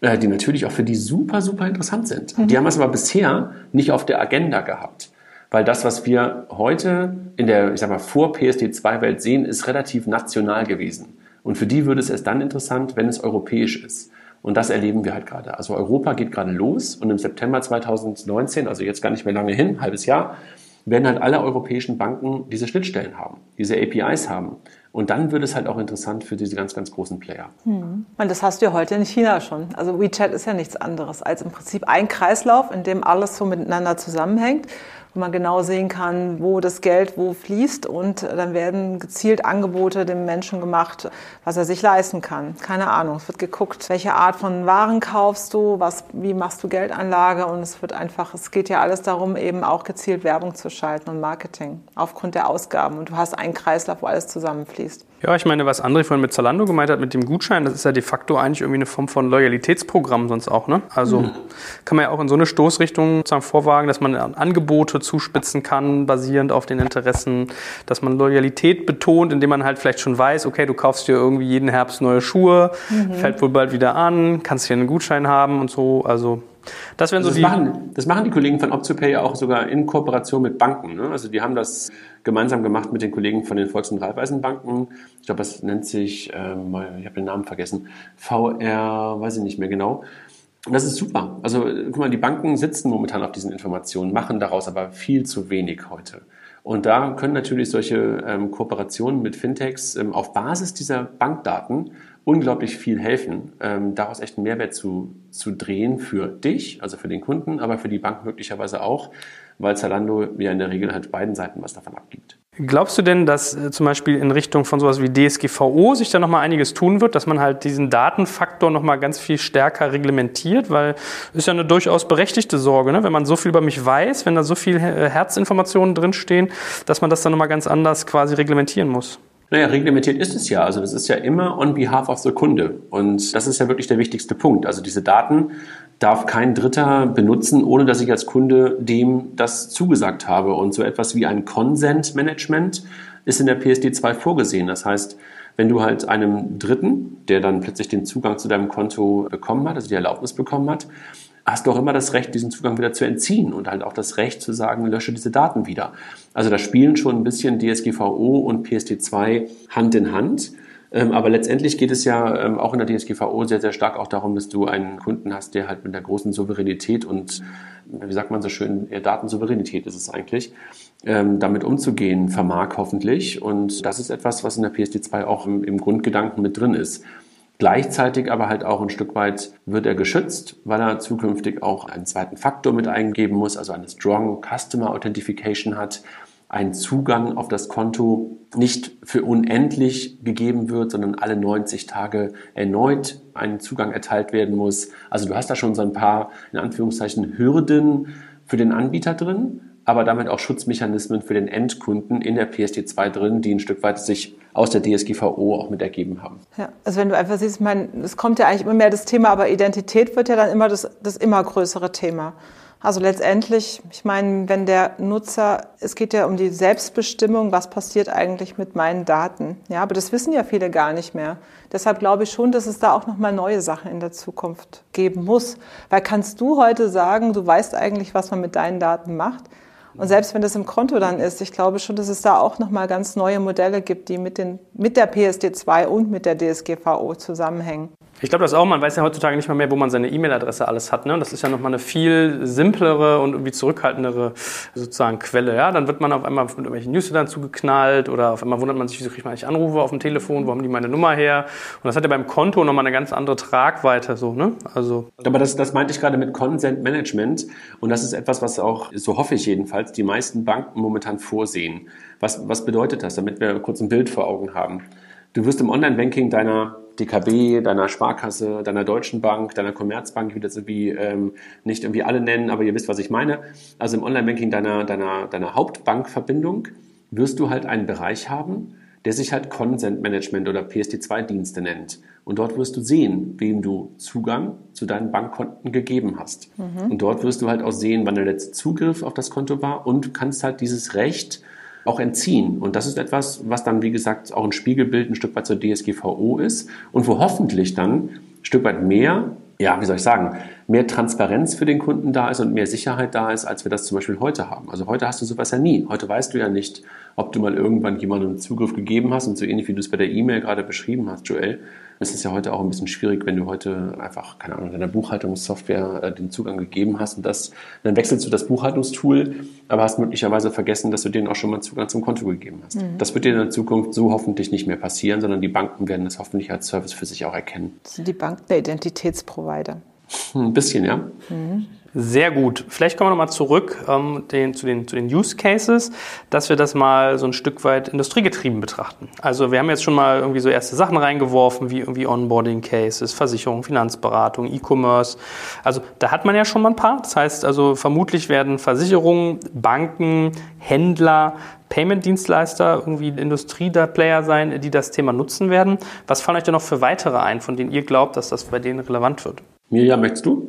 äh, die natürlich auch für die super, super interessant sind. Mhm. Die haben es aber bisher nicht auf der Agenda gehabt. Weil das, was wir heute in der, ich sag mal, vor PSD2-Welt sehen, ist relativ national gewesen. Und für die würde es erst dann interessant, wenn es europäisch ist. Und das erleben wir halt gerade. Also Europa geht gerade los und im September 2019, also jetzt gar nicht mehr lange hin, halbes Jahr, werden halt alle europäischen Banken diese Schnittstellen haben, diese APIs haben. Und dann wird es halt auch interessant für diese ganz, ganz großen Player. Hm. Und das hast du ja heute in China schon. Also WeChat ist ja nichts anderes als im Prinzip ein Kreislauf, in dem alles so miteinander zusammenhängt wo man genau sehen kann, wo das Geld wo fließt und dann werden gezielt Angebote dem Menschen gemacht, was er sich leisten kann. Keine Ahnung. Es wird geguckt, welche Art von Waren kaufst du, was, wie machst du Geldanlage und es wird einfach, es geht ja alles darum, eben auch gezielt Werbung zu schalten und Marketing aufgrund der Ausgaben und du hast einen Kreislauf, wo alles zusammenfließt. Ja, ich meine, was André vorhin mit Zalando gemeint hat, mit dem Gutschein, das ist ja de facto eigentlich irgendwie eine Form von Loyalitätsprogramm sonst auch. Ne? Also mhm. kann man ja auch in so eine Stoßrichtung sozusagen vorwagen, dass man Angebote zuspitzen kann, basierend auf den Interessen, dass man Loyalität betont, indem man halt vielleicht schon weiß, okay, du kaufst dir irgendwie jeden Herbst neue Schuhe, mhm. fällt wohl bald wieder an, kannst hier einen Gutschein haben und so. Also das wären so das die. Machen, das machen die Kollegen von OptoPay auch sogar in Kooperation mit Banken. Ne? Also die haben das gemeinsam gemacht mit den Kollegen von den Volks- und Raiffeisenbanken. Ich glaube, das nennt sich, ähm, ich habe den Namen vergessen, VR, weiß ich nicht mehr genau. Das ist super. Also guck mal, die Banken sitzen momentan auf diesen Informationen, machen daraus aber viel zu wenig heute. Und da können natürlich solche ähm, Kooperationen mit Fintechs ähm, auf Basis dieser Bankdaten unglaublich viel helfen, ähm, daraus echt einen Mehrwert zu, zu drehen für dich, also für den Kunden, aber für die Bank möglicherweise auch, weil Zalando ja in der Regel halt beiden Seiten was davon abgibt. Glaubst du denn, dass äh, zum Beispiel in Richtung von sowas wie DSGVO sich da nochmal einiges tun wird, dass man halt diesen Datenfaktor nochmal ganz viel stärker reglementiert? Weil ist ja eine durchaus berechtigte Sorge, ne? wenn man so viel über mich weiß, wenn da so viel äh, Herzinformationen drinstehen, dass man das dann nochmal ganz anders quasi reglementieren muss. Naja, reglementiert ist es ja. Also das ist ja immer on behalf of the Kunde. Und das ist ja wirklich der wichtigste Punkt. Also diese Daten darf kein Dritter benutzen, ohne dass ich als Kunde dem das zugesagt habe. Und so etwas wie ein Consent Management ist in der PSD 2 vorgesehen. Das heißt, wenn du halt einem Dritten, der dann plötzlich den Zugang zu deinem Konto bekommen hat, also die Erlaubnis bekommen hat, hast du auch immer das Recht, diesen Zugang wieder zu entziehen und halt auch das Recht zu sagen, lösche diese Daten wieder. Also da spielen schon ein bisschen DSGVO und PSD2 Hand in Hand. Ähm, aber letztendlich geht es ja ähm, auch in der DSGVO sehr, sehr stark auch darum, dass du einen Kunden hast, der halt mit der großen Souveränität und, wie sagt man so schön, Datensouveränität ist es eigentlich, ähm, damit umzugehen vermag hoffentlich. Und das ist etwas, was in der PSD2 auch im Grundgedanken mit drin ist. Gleichzeitig aber halt auch ein Stück weit wird er geschützt, weil er zukünftig auch einen zweiten Faktor mit eingeben muss, also eine Strong Customer Authentification hat, ein Zugang auf das Konto nicht für unendlich gegeben wird, sondern alle 90 Tage erneut ein Zugang erteilt werden muss. Also du hast da schon so ein paar, in Anführungszeichen, Hürden für den Anbieter drin, aber damit auch Schutzmechanismen für den Endkunden in der PSD2 drin, die ein Stück weit sich aus der DSGVO auch mit ergeben haben. Ja, also wenn du einfach siehst, meine, es kommt ja eigentlich immer mehr das Thema, aber Identität wird ja dann immer das, das immer größere Thema. Also letztendlich, ich meine, wenn der Nutzer, es geht ja um die Selbstbestimmung, was passiert eigentlich mit meinen Daten. Ja, aber das wissen ja viele gar nicht mehr. Deshalb glaube ich schon, dass es da auch nochmal neue Sachen in der Zukunft geben muss. Weil kannst du heute sagen, du weißt eigentlich, was man mit deinen Daten macht? Und selbst wenn das im Konto dann ist, ich glaube schon, dass es da auch nochmal ganz neue Modelle gibt, die mit, den, mit der PSD2 und mit der DSGVO zusammenhängen. Ich glaube das auch, man weiß ja heutzutage nicht mal mehr, wo man seine E-Mail-Adresse alles hat. Ne? Das ist ja nochmal eine viel simplere und irgendwie zurückhaltendere sozusagen Quelle. Ja? Dann wird man auf einmal mit irgendwelchen Newslettern zugeknallt oder auf einmal wundert man sich, wieso kriege ich mal nicht Anrufe auf dem Telefon, wo haben die meine Nummer her? Und das hat ja beim Konto nochmal eine ganz andere Tragweite. So, ne? also Aber das, das meinte ich gerade mit Consent Management und das ist etwas, was auch, so hoffe ich jedenfalls, die meisten Banken momentan vorsehen. Was, was bedeutet das, damit wir kurz ein Bild vor Augen haben? Du wirst im Online-Banking deiner DKB, deiner Sparkasse, deiner Deutschen Bank, deiner Commerzbank, ich will das irgendwie ähm, nicht irgendwie alle nennen, aber ihr wisst, was ich meine. Also im Online-Banking deiner, deiner, deiner Hauptbankverbindung wirst du halt einen Bereich haben, der sich halt Consent Management oder PSD2-Dienste nennt. Und dort wirst du sehen, wem du Zugang zu deinen Bankkonten gegeben hast. Mhm. Und dort wirst du halt auch sehen, wann der letzte Zugriff auf das Konto war und du kannst halt dieses Recht auch entziehen. Und das ist etwas, was dann, wie gesagt, auch ein Spiegelbild ein Stück weit zur DSGVO ist und wo hoffentlich dann ein Stück weit mehr, ja, wie soll ich sagen, mehr Transparenz für den Kunden da ist und mehr Sicherheit da ist, als wir das zum Beispiel heute haben. Also heute hast du sowas ja nie. Heute weißt du ja nicht, ob du mal irgendwann jemandem Zugriff gegeben hast und so ähnlich wie du es bei der E-Mail gerade beschrieben hast, Joel, Es ist ja heute auch ein bisschen schwierig, wenn du heute einfach, keine Ahnung, deiner Buchhaltungssoftware äh, den Zugang gegeben hast und das, dann wechselst du das Buchhaltungstool, aber hast möglicherweise vergessen, dass du denen auch schon mal Zugang zum Konto gegeben hast. Mhm. Das wird dir in der Zukunft so hoffentlich nicht mehr passieren, sondern die Banken werden das hoffentlich als Service für sich auch erkennen. Sind die Banken der Identitätsprovider? Ein bisschen, ja. Mhm. Sehr gut. Vielleicht kommen wir nochmal zurück ähm, den, zu, den, zu den Use Cases, dass wir das mal so ein Stück weit industriegetrieben betrachten. Also wir haben jetzt schon mal irgendwie so erste Sachen reingeworfen, wie irgendwie Onboarding Cases, Versicherung, Finanzberatung, E-Commerce. Also da hat man ja schon mal ein paar. Das heißt also vermutlich werden Versicherungen, Banken, Händler, Payment-Dienstleister, irgendwie Industrie-Player sein, die das Thema nutzen werden. Was fallen euch denn noch für weitere ein, von denen ihr glaubt, dass das bei denen relevant wird? Mirja, möchtest du?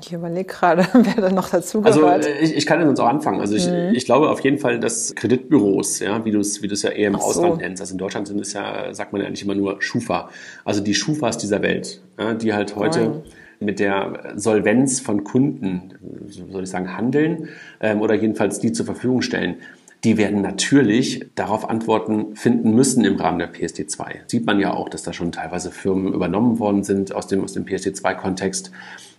Ich überlege gerade, wer da noch dazu gehört. Also ich, ich kann jetzt auch anfangen. Also ich, mhm. ich glaube auf jeden Fall, dass Kreditbüros, ja, wie du es wie du es ja eher im Ach Ausland so. nennst, also in Deutschland sind es ja, sagt man ja eigentlich immer nur Schufa. Also die Schufas dieser Welt, ja, die halt heute mhm. mit der Solvenz von Kunden, soll ich sagen, handeln ähm, oder jedenfalls die zur Verfügung stellen die werden natürlich darauf Antworten finden müssen im Rahmen der PSD2. Sieht man ja auch, dass da schon teilweise Firmen übernommen worden sind aus dem, aus dem PSD2-Kontext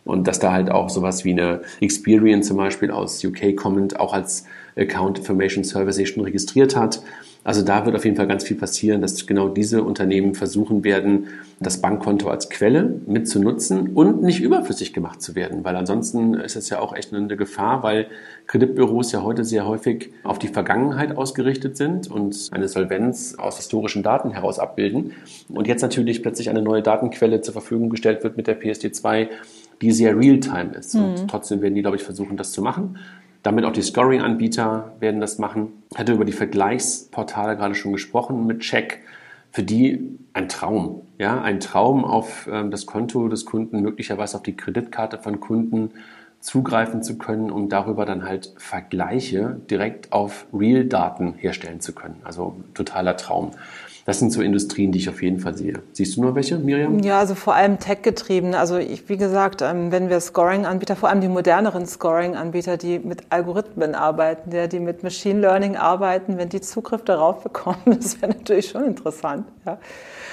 und dass da halt auch sowas wie eine Experian zum Beispiel aus UK kommend auch als Account Information Service schon registriert hat. Also da wird auf jeden Fall ganz viel passieren, dass genau diese Unternehmen versuchen werden, das Bankkonto als Quelle mitzunutzen und nicht überflüssig gemacht zu werden, weil ansonsten ist es ja auch echt eine Gefahr, weil Kreditbüros ja heute sehr häufig auf die Vergangenheit ausgerichtet sind und eine Solvenz aus historischen Daten heraus abbilden. Und jetzt natürlich plötzlich eine neue Datenquelle zur Verfügung gestellt wird mit der PSD2, die sehr real-time ist. Mhm. Und trotzdem werden die, glaube ich, versuchen, das zu machen. Damit auch die Scoring-Anbieter werden das machen. Ich hatte über die Vergleichsportale gerade schon gesprochen mit Check. Für die ein Traum, ja, ein Traum auf ähm, das Konto des Kunden, möglicherweise auf die Kreditkarte von Kunden zugreifen zu können, um darüber dann halt Vergleiche direkt auf Real-Daten herstellen zu können. Also totaler Traum. Das sind so Industrien, die ich auf jeden Fall sehe. Siehst du nur welche, Miriam? Ja, also vor allem tech-getrieben. Also ich, wie gesagt, ähm, wenn wir Scoring-Anbieter, vor allem die moderneren Scoring-Anbieter, die mit Algorithmen arbeiten, die mit Machine Learning arbeiten, wenn die Zugriff darauf bekommen, das wäre natürlich schon interessant. Ja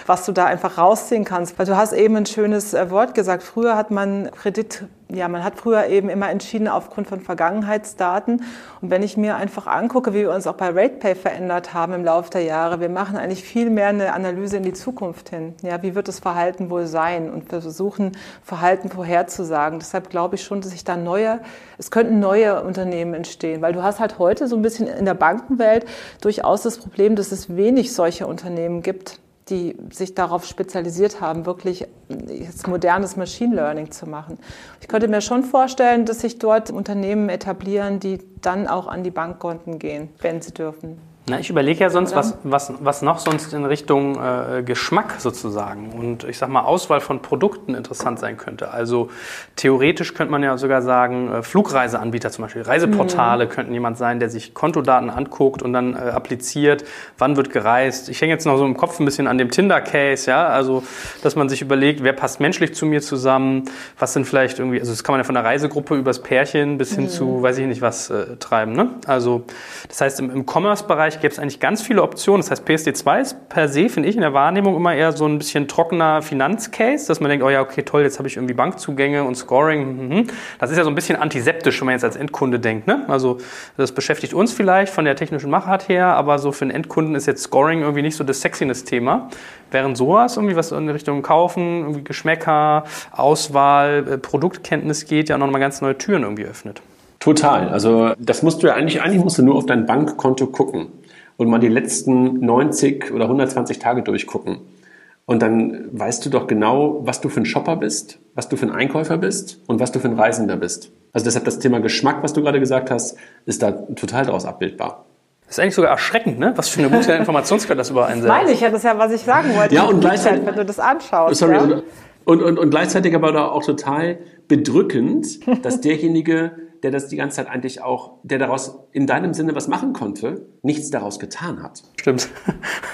was du da einfach rausziehen kannst. Weil du hast eben ein schönes äh, Wort gesagt. Früher hat man Kredit, ja, man hat früher eben immer entschieden aufgrund von Vergangenheitsdaten. Und wenn ich mir einfach angucke, wie wir uns auch bei RatePay verändert haben im Laufe der Jahre, wir machen eigentlich viel mehr eine Analyse in die Zukunft hin. Ja, wie wird das Verhalten wohl sein? Und wir versuchen, Verhalten vorherzusagen. Deshalb glaube ich schon, dass sich da neue, es könnten neue Unternehmen entstehen. Weil du hast halt heute so ein bisschen in der Bankenwelt durchaus das Problem, dass es wenig solcher Unternehmen gibt die sich darauf spezialisiert haben, wirklich jetzt modernes Machine Learning zu machen. Ich könnte mir schon vorstellen, dass sich dort Unternehmen etablieren, die dann auch an die Bankkonten gehen, wenn sie dürfen. Na, ich überlege ja sonst, was, was, was noch sonst in Richtung äh, Geschmack sozusagen und ich sag mal Auswahl von Produkten interessant sein könnte. Also theoretisch könnte man ja sogar sagen, äh, Flugreiseanbieter zum Beispiel, Reiseportale mhm. könnten jemand sein, der sich Kontodaten anguckt und dann äh, appliziert, wann wird gereist. Ich hänge jetzt noch so im Kopf ein bisschen an dem Tinder-Case, ja, also dass man sich überlegt, wer passt menschlich zu mir zusammen, was sind vielleicht irgendwie, also das kann man ja von der Reisegruppe übers Pärchen bis hin mhm. zu, weiß ich nicht was, äh, treiben. Ne? Also das heißt, im, im Commerce-Bereich Bereich gäbe es eigentlich ganz viele Optionen. Das heißt, PSD2 ist per se, finde ich, in der Wahrnehmung immer eher so ein bisschen trockener Finanzcase, dass man denkt, oh ja, okay, toll, jetzt habe ich irgendwie Bankzugänge und Scoring. Mhm. Das ist ja so ein bisschen antiseptisch, wenn man jetzt als Endkunde denkt. Ne? Also das beschäftigt uns vielleicht von der technischen Machart her, aber so für einen Endkunden ist jetzt Scoring irgendwie nicht so das Sexiness-Thema. Während sowas irgendwie was in Richtung Kaufen, irgendwie Geschmäcker, Auswahl, äh, Produktkenntnis geht, ja nochmal ganz neue Türen irgendwie öffnet. Total. Also das musst du ja eigentlich, eigentlich musst du nur auf dein Bankkonto gucken und mal die letzten 90 oder 120 Tage durchgucken. Und dann weißt du doch genau, was du für ein Shopper bist, was du für ein Einkäufer bist und was du für ein Reisender bist. Also deshalb das Thema Geschmack, was du gerade gesagt hast, ist da total daraus abbildbar. Das ist eigentlich sogar erschreckend, ne? was für eine gute Informationsquelle das überall einsetzt. Meine ich, ja, das ist ja, was ich sagen wollte. Ja, und gleichzeitig, wenn du das anschaust. Sorry, ja? und, und, und, und gleichzeitig aber auch total bedrückend, dass derjenige, der das die ganze Zeit eigentlich auch, der daraus in deinem Sinne was machen konnte, nichts daraus getan hat. Stimmt.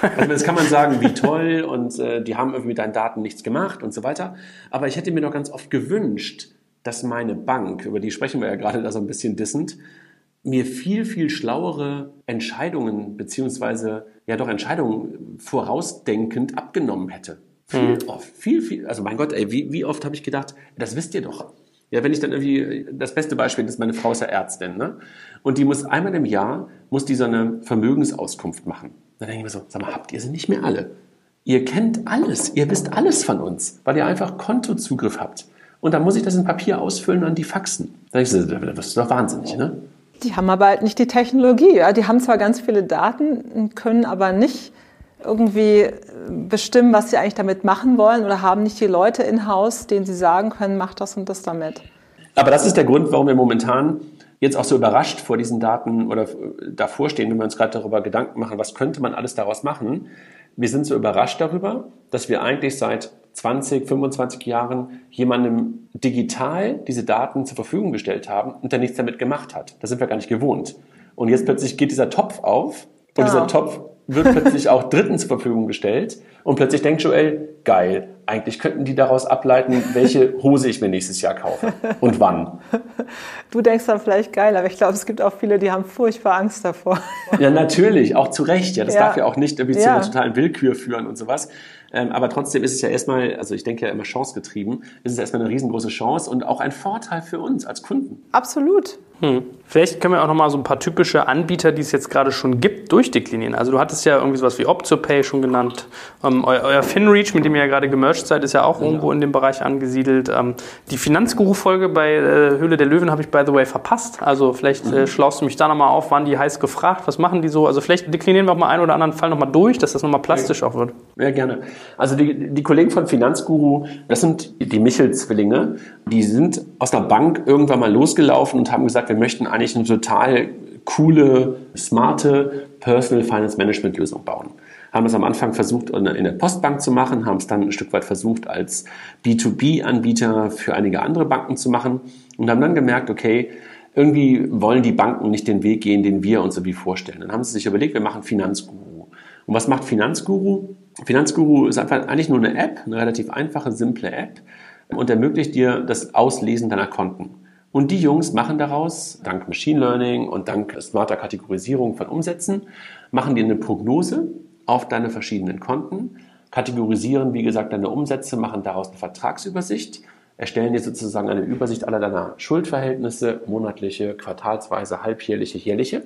Also das kann man sagen, wie toll und äh, die haben irgendwie mit deinen Daten nichts gemacht und so weiter. Aber ich hätte mir noch ganz oft gewünscht, dass meine Bank, über die sprechen wir ja gerade da so ein bisschen dissend, mir viel, viel schlauere Entscheidungen beziehungsweise ja doch Entscheidungen vorausdenkend abgenommen hätte. Viel, mhm. oft, viel, viel. Also mein Gott, ey, wie, wie oft habe ich gedacht, das wisst ihr doch. Ja, wenn ich dann irgendwie, das beste Beispiel ist, meine Frau ist ja Ärztin, ne? Und die muss einmal im Jahr, muss die so eine Vermögensauskunft machen. Dann denke ich mir so, sag mal, habt ihr sie nicht mehr alle? Ihr kennt alles, ihr wisst alles von uns, weil ihr einfach Kontozugriff habt. Und dann muss ich das in Papier ausfüllen und die faxen. Da ich so, das ist doch wahnsinnig, ne? Die haben aber halt nicht die Technologie. Ja? Die haben zwar ganz viele Daten, können aber nicht irgendwie bestimmen, was sie eigentlich damit machen wollen oder haben nicht die Leute in Haus, denen sie sagen können, mach das und das damit. Aber das ist der Grund, warum wir momentan jetzt auch so überrascht vor diesen Daten oder davor stehen, wenn wir uns gerade darüber Gedanken machen, was könnte man alles daraus machen. Wir sind so überrascht darüber, dass wir eigentlich seit 20, 25 Jahren jemandem digital diese Daten zur Verfügung gestellt haben und der nichts damit gemacht hat. Das sind wir gar nicht gewohnt. Und jetzt plötzlich geht dieser Topf auf und ja. dieser Topf wird plötzlich auch Dritten zur Verfügung gestellt und plötzlich denkt Joel, geil, eigentlich könnten die daraus ableiten, welche Hose ich mir nächstes Jahr kaufe und wann. Du denkst dann vielleicht geil, aber ich glaube, es gibt auch viele, die haben furchtbar Angst davor. Ja, natürlich, auch zu Recht. Ja, das ja. darf ja auch nicht irgendwie ja. zu einer totalen Willkür führen und sowas. Ähm, aber trotzdem ist es ja erstmal, also ich denke ja immer chancegetrieben, ist es erstmal eine riesengroße Chance und auch ein Vorteil für uns als Kunden. Absolut. Hm. Vielleicht können wir auch noch mal so ein paar typische Anbieter, die es jetzt gerade schon gibt, durchdeklinieren. Also du hattest ja irgendwie sowas wie OptoPay schon genannt. Ähm, euer, euer FinReach, mit dem ihr ja gerade gemerged seid, ist ja auch ja. irgendwo in dem Bereich angesiedelt. Ähm, die Finanzguru-Folge bei äh, Höhle der Löwen habe ich, by the way, verpasst. Also vielleicht äh, mhm. schlaust du mich da noch mal auf, waren die heiß gefragt, was machen die so? Also vielleicht deklinieren wir auch mal einen oder anderen Fall noch mal durch, dass das noch mal plastisch ja. auch wird. Ja, gerne. Also die, die Kollegen von Finanzguru, das sind die Michel-Zwillinge, die sind aus der Bank irgendwann mal losgelaufen und haben gesagt, wir möchten eigentlich eine total coole, smarte Personal Finance Management Lösung bauen. Haben es am Anfang versucht in der Postbank zu machen, haben es dann ein Stück weit versucht als B2B-Anbieter für einige andere Banken zu machen und haben dann gemerkt, okay, irgendwie wollen die Banken nicht den Weg gehen, den wir uns irgendwie vorstellen. Dann haben sie sich überlegt, wir machen Finanzguru. Und was macht Finanzguru? Finanzguru ist einfach eigentlich nur eine App, eine relativ einfache, simple App und ermöglicht dir das Auslesen deiner Konten. Und die Jungs machen daraus, dank Machine Learning und dank smarter Kategorisierung von Umsätzen, machen dir eine Prognose auf deine verschiedenen Konten, kategorisieren, wie gesagt, deine Umsätze, machen daraus eine Vertragsübersicht, erstellen dir sozusagen eine Übersicht aller deiner Schuldverhältnisse, monatliche, quartalsweise, halbjährliche, jährliche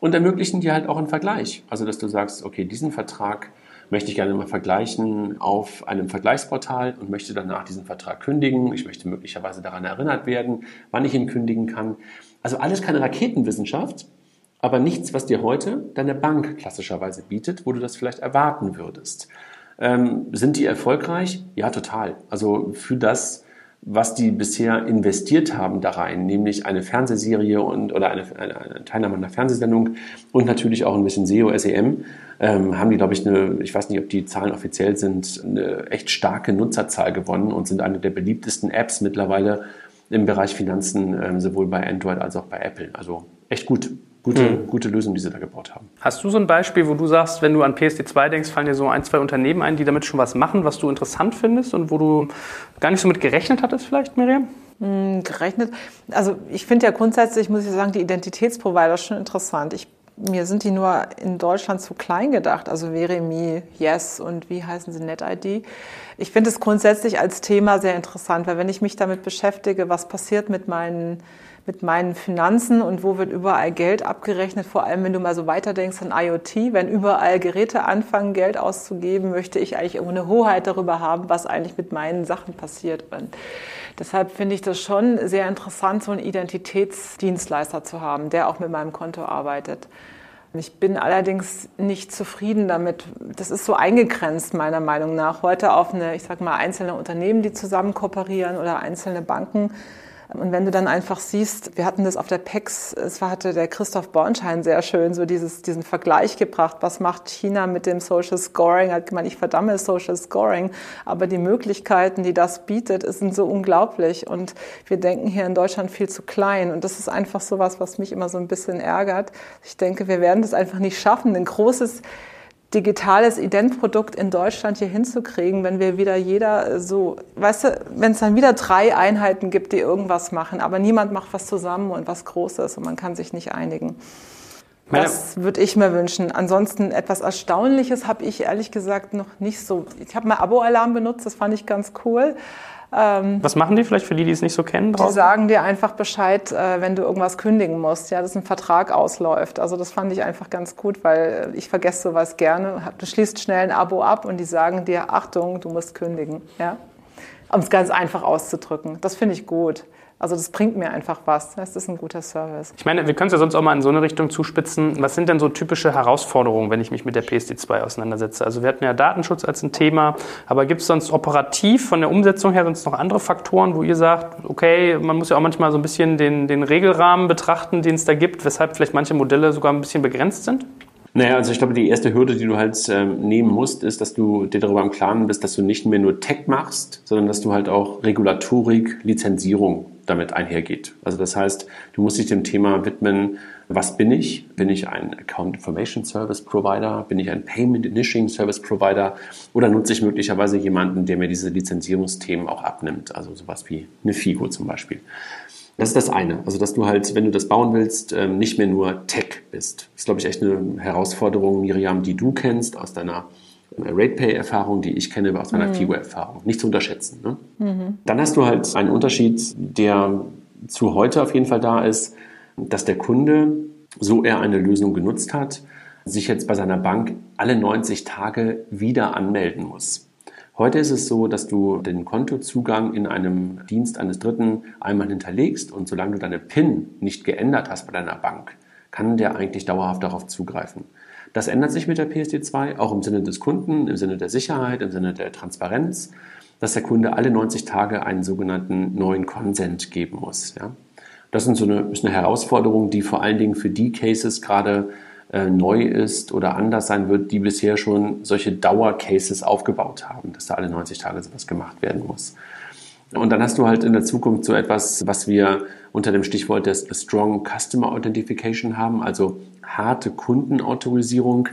und ermöglichen dir halt auch einen Vergleich. Also, dass du sagst, okay, diesen Vertrag möchte ich gerne mal vergleichen auf einem Vergleichsportal und möchte danach diesen Vertrag kündigen. Ich möchte möglicherweise daran erinnert werden, wann ich ihn kündigen kann. Also alles keine Raketenwissenschaft, aber nichts, was dir heute deine Bank klassischerweise bietet, wo du das vielleicht erwarten würdest. Ähm, sind die erfolgreich? Ja, total. Also für das, was die bisher investiert haben da rein, nämlich eine Fernsehserie und oder eine, eine, eine Teilnahme an einer Fernsehsendung und natürlich auch ein bisschen SEO, SEM, ähm, haben die, glaube ich, eine, ich weiß nicht, ob die Zahlen offiziell sind, eine echt starke Nutzerzahl gewonnen und sind eine der beliebtesten Apps mittlerweile im Bereich Finanzen, ähm, sowohl bei Android als auch bei Apple. Also echt gut. Gute, mhm. gute Lösung, die sie da gebaut haben. Hast du so ein Beispiel, wo du sagst, wenn du an PSD2 denkst, fallen dir so ein, zwei Unternehmen ein, die damit schon was machen, was du interessant findest und wo du gar nicht so mit gerechnet hattest vielleicht, Miriam? Hm, gerechnet? Also ich finde ja grundsätzlich, muss ich sagen, die Identitätsprovider schon interessant. Ich mir sind die nur in Deutschland zu klein gedacht, also Veremi, Yes und wie heißen sie, NetID. Ich finde es grundsätzlich als Thema sehr interessant, weil wenn ich mich damit beschäftige, was passiert mit meinen, mit meinen Finanzen und wo wird überall Geld abgerechnet, vor allem wenn du mal so weiterdenkst an IoT, wenn überall Geräte anfangen, Geld auszugeben, möchte ich eigentlich irgendwo eine Hoheit darüber haben, was eigentlich mit meinen Sachen passiert. Und deshalb finde ich das schon sehr interessant, so einen Identitätsdienstleister zu haben, der auch mit meinem Konto arbeitet. Ich bin allerdings nicht zufrieden damit. Das ist so eingegrenzt meiner Meinung nach heute auf eine, ich sag mal, einzelne Unternehmen, die zusammen kooperieren oder einzelne Banken. Und wenn du dann einfach siehst, wir hatten das auf der PEX, es hatte der Christoph Bornschein sehr schön so dieses, diesen Vergleich gebracht. Was macht China mit dem Social Scoring? Hat gemeint, ich verdamme Social Scoring. Aber die Möglichkeiten, die das bietet, sind so unglaublich. Und wir denken hier in Deutschland viel zu klein. Und das ist einfach so was, was mich immer so ein bisschen ärgert. Ich denke, wir werden das einfach nicht schaffen, ein großes digitales Identprodukt in Deutschland hier hinzukriegen, wenn wir wieder jeder so, weißt du, wenn es dann wieder drei Einheiten gibt, die irgendwas machen, aber niemand macht was zusammen und was Großes und man kann sich nicht einigen. Das würde ich mir wünschen. Ansonsten etwas Erstaunliches habe ich ehrlich gesagt noch nicht so. Ich habe mal Abo-Alarm benutzt, das fand ich ganz cool. Ähm, Was machen die vielleicht für die, die es nicht so kennen? Draußen? Die sagen dir einfach Bescheid, äh, wenn du irgendwas kündigen musst, ja, dass ein Vertrag ausläuft. Also das fand ich einfach ganz gut, weil ich vergesse sowas gerne. Du schließt schnell ein Abo ab und die sagen dir, Achtung, du musst kündigen, ja. Um es ganz einfach auszudrücken. Das finde ich gut. Also das bringt mir einfach was. Das ist ein guter Service. Ich meine, wir können es ja sonst auch mal in so eine Richtung zuspitzen. Was sind denn so typische Herausforderungen, wenn ich mich mit der PSD2 auseinandersetze? Also wir hatten ja Datenschutz als ein Thema, aber gibt es sonst operativ von der Umsetzung her sonst noch andere Faktoren, wo ihr sagt, okay, man muss ja auch manchmal so ein bisschen den, den Regelrahmen betrachten, den es da gibt, weshalb vielleicht manche Modelle sogar ein bisschen begrenzt sind? Naja, also ich glaube, die erste Hürde, die du halt ähm, nehmen musst, ist, dass du dir darüber im Klaren bist, dass du nicht mehr nur Tech machst, sondern dass du halt auch Regulatorik, Lizenzierung damit einhergeht. Also das heißt, du musst dich dem Thema widmen, was bin ich? Bin ich ein Account Information Service Provider? Bin ich ein Payment Initiating Service Provider? Oder nutze ich möglicherweise jemanden, der mir diese Lizenzierungsthemen auch abnimmt? Also sowas wie eine FIGO zum Beispiel. Das ist das eine. Also, dass du halt, wenn du das bauen willst, ähm, nicht mehr nur Tech bist. Das ist, glaube ich, echt eine Herausforderung, Miriam, die du kennst aus deiner RatePay-Erfahrung, die ich kenne aus meiner mhm. FIGO-Erfahrung. Nicht zu unterschätzen. Ne? Mhm. Dann hast du halt einen Unterschied, der zu heute auf jeden Fall da ist, dass der Kunde, so er eine Lösung genutzt hat, sich jetzt bei seiner Bank alle 90 Tage wieder anmelden muss. Heute ist es so, dass du den Kontozugang in einem Dienst eines Dritten einmal hinterlegst und solange du deine PIN nicht geändert hast bei deiner Bank, kann der eigentlich dauerhaft darauf zugreifen. Das ändert sich mit der PSD2, auch im Sinne des Kunden, im Sinne der Sicherheit, im Sinne der Transparenz, dass der Kunde alle 90 Tage einen sogenannten neuen Consent geben muss. Ja? Das so eine, ist eine Herausforderung, die vor allen Dingen für die Cases gerade äh, neu ist oder anders sein wird, die bisher schon solche Dauercases aufgebaut haben, dass da alle 90 Tage sowas gemacht werden muss. Und dann hast du halt in der Zukunft so etwas, was wir unter dem Stichwort des Strong Customer Authentication haben, also harte Kundenautorisierung,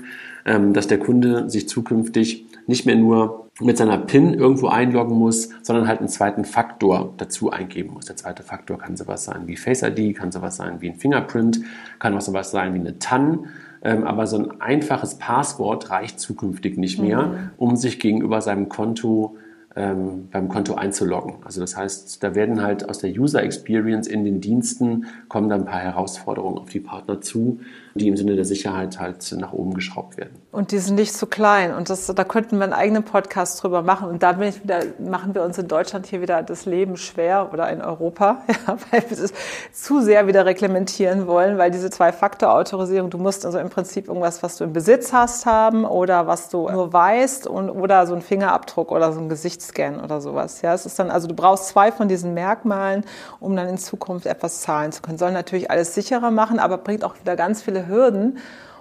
ähm, dass der Kunde sich zukünftig nicht mehr nur mit seiner PIN irgendwo einloggen muss, sondern halt einen zweiten Faktor dazu eingeben muss. Der zweite Faktor kann sowas sein wie Face ID, kann sowas sein wie ein Fingerprint, kann auch sowas sein wie eine TAN. Ähm, aber so ein einfaches Passwort reicht zukünftig nicht mehr, mhm. um sich gegenüber seinem Konto ähm, beim Konto einzuloggen. Also das heißt, da werden halt aus der User Experience in den Diensten kommen da ein paar Herausforderungen auf die Partner zu, die im Sinne der Sicherheit halt nach oben geschraubt werden. Und die sind nicht zu klein. Und das, da könnten wir einen eigenen Podcast drüber machen. Und da wieder, machen wir uns in Deutschland hier wieder das Leben schwer oder in Europa, ja, weil wir es zu sehr wieder reglementieren wollen, weil diese Zwei-Faktor-Autorisierung, du musst also im Prinzip irgendwas, was du im Besitz hast, haben oder was du nur weißt und, oder so ein Fingerabdruck oder so ein Gesichtsscan oder sowas. Ja, es ist dann, also du brauchst zwei von diesen Merkmalen, um dann in Zukunft etwas zahlen zu können. Soll natürlich alles sicherer machen, aber bringt auch wieder ganz viele Hürden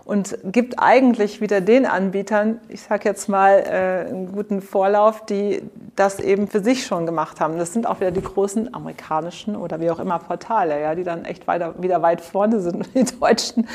und gibt eigentlich wieder den Anbietern, ich sage jetzt mal, äh, einen guten Vorlauf, die das eben für sich schon gemacht haben. Das sind auch wieder die großen amerikanischen oder wie auch immer Portale, ja, die dann echt weiter, wieder weit vorne sind. Die deutschen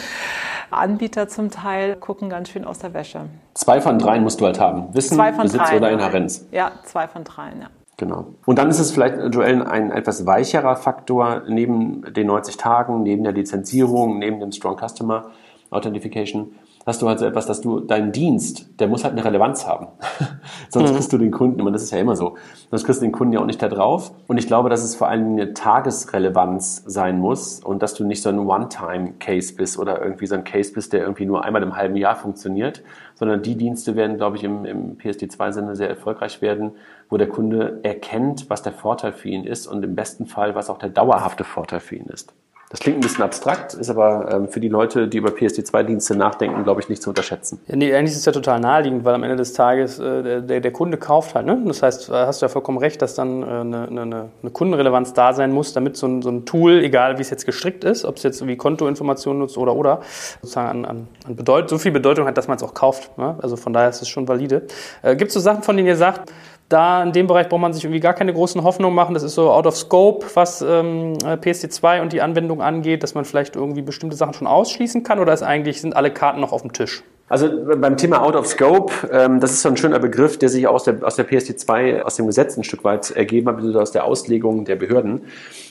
Anbieter zum Teil gucken ganz schön aus der Wäsche. Zwei von dreien musst du halt haben. Wissen, Besitz dreien, oder Inhärenz. Ja, zwei von dreien, ja. Genau. Und dann ist es vielleicht, Joel, ein etwas weicherer Faktor neben den 90 Tagen, neben der Lizenzierung, neben dem Strong Customer Authentification, hast du halt so etwas, dass du deinen Dienst, der muss halt eine Relevanz haben. Sonst mhm. kriegst du den Kunden, und das ist ja immer so, sonst kriegst du den Kunden ja auch nicht da drauf. Und ich glaube, dass es vor allem eine Tagesrelevanz sein muss und dass du nicht so ein One-Time-Case bist oder irgendwie so ein Case bist, der irgendwie nur einmal im halben Jahr funktioniert, sondern die Dienste werden, glaube ich, im, im PSD2-Sinne sehr erfolgreich werden, wo der Kunde erkennt, was der Vorteil für ihn ist und im besten Fall, was auch der dauerhafte Vorteil für ihn ist. Das klingt ein bisschen abstrakt, ist aber ähm, für die Leute, die über PSD2-Dienste nachdenken, glaube ich, nicht zu unterschätzen. Ja, nee, eigentlich ist es ja total naheliegend, weil am Ende des Tages äh, der, der Kunde kauft halt. Ne? Das heißt, äh, hast du ja vollkommen recht, dass dann äh, eine, eine, eine Kundenrelevanz da sein muss, damit so ein, so ein Tool, egal wie es jetzt gestrickt ist, ob es jetzt wie Kontoinformationen nutzt oder oder, sozusagen an, an, an Bedeut so viel Bedeutung hat, dass man es auch kauft. Ne? Also von daher ist es schon valide. Äh, Gibt es so Sachen, von denen ihr sagt, da in dem Bereich braucht man sich irgendwie gar keine großen Hoffnungen machen. Das ist so out of scope, was ähm, PSD2 und die Anwendung angeht, dass man vielleicht irgendwie bestimmte Sachen schon ausschließen kann oder ist eigentlich, sind alle Karten noch auf dem Tisch? Also beim Thema Out of Scope, ähm, das ist so ein schöner Begriff, der sich aus der, aus der PSD2, aus dem Gesetz ein Stück weit ergeben hat, aus der Auslegung der Behörden.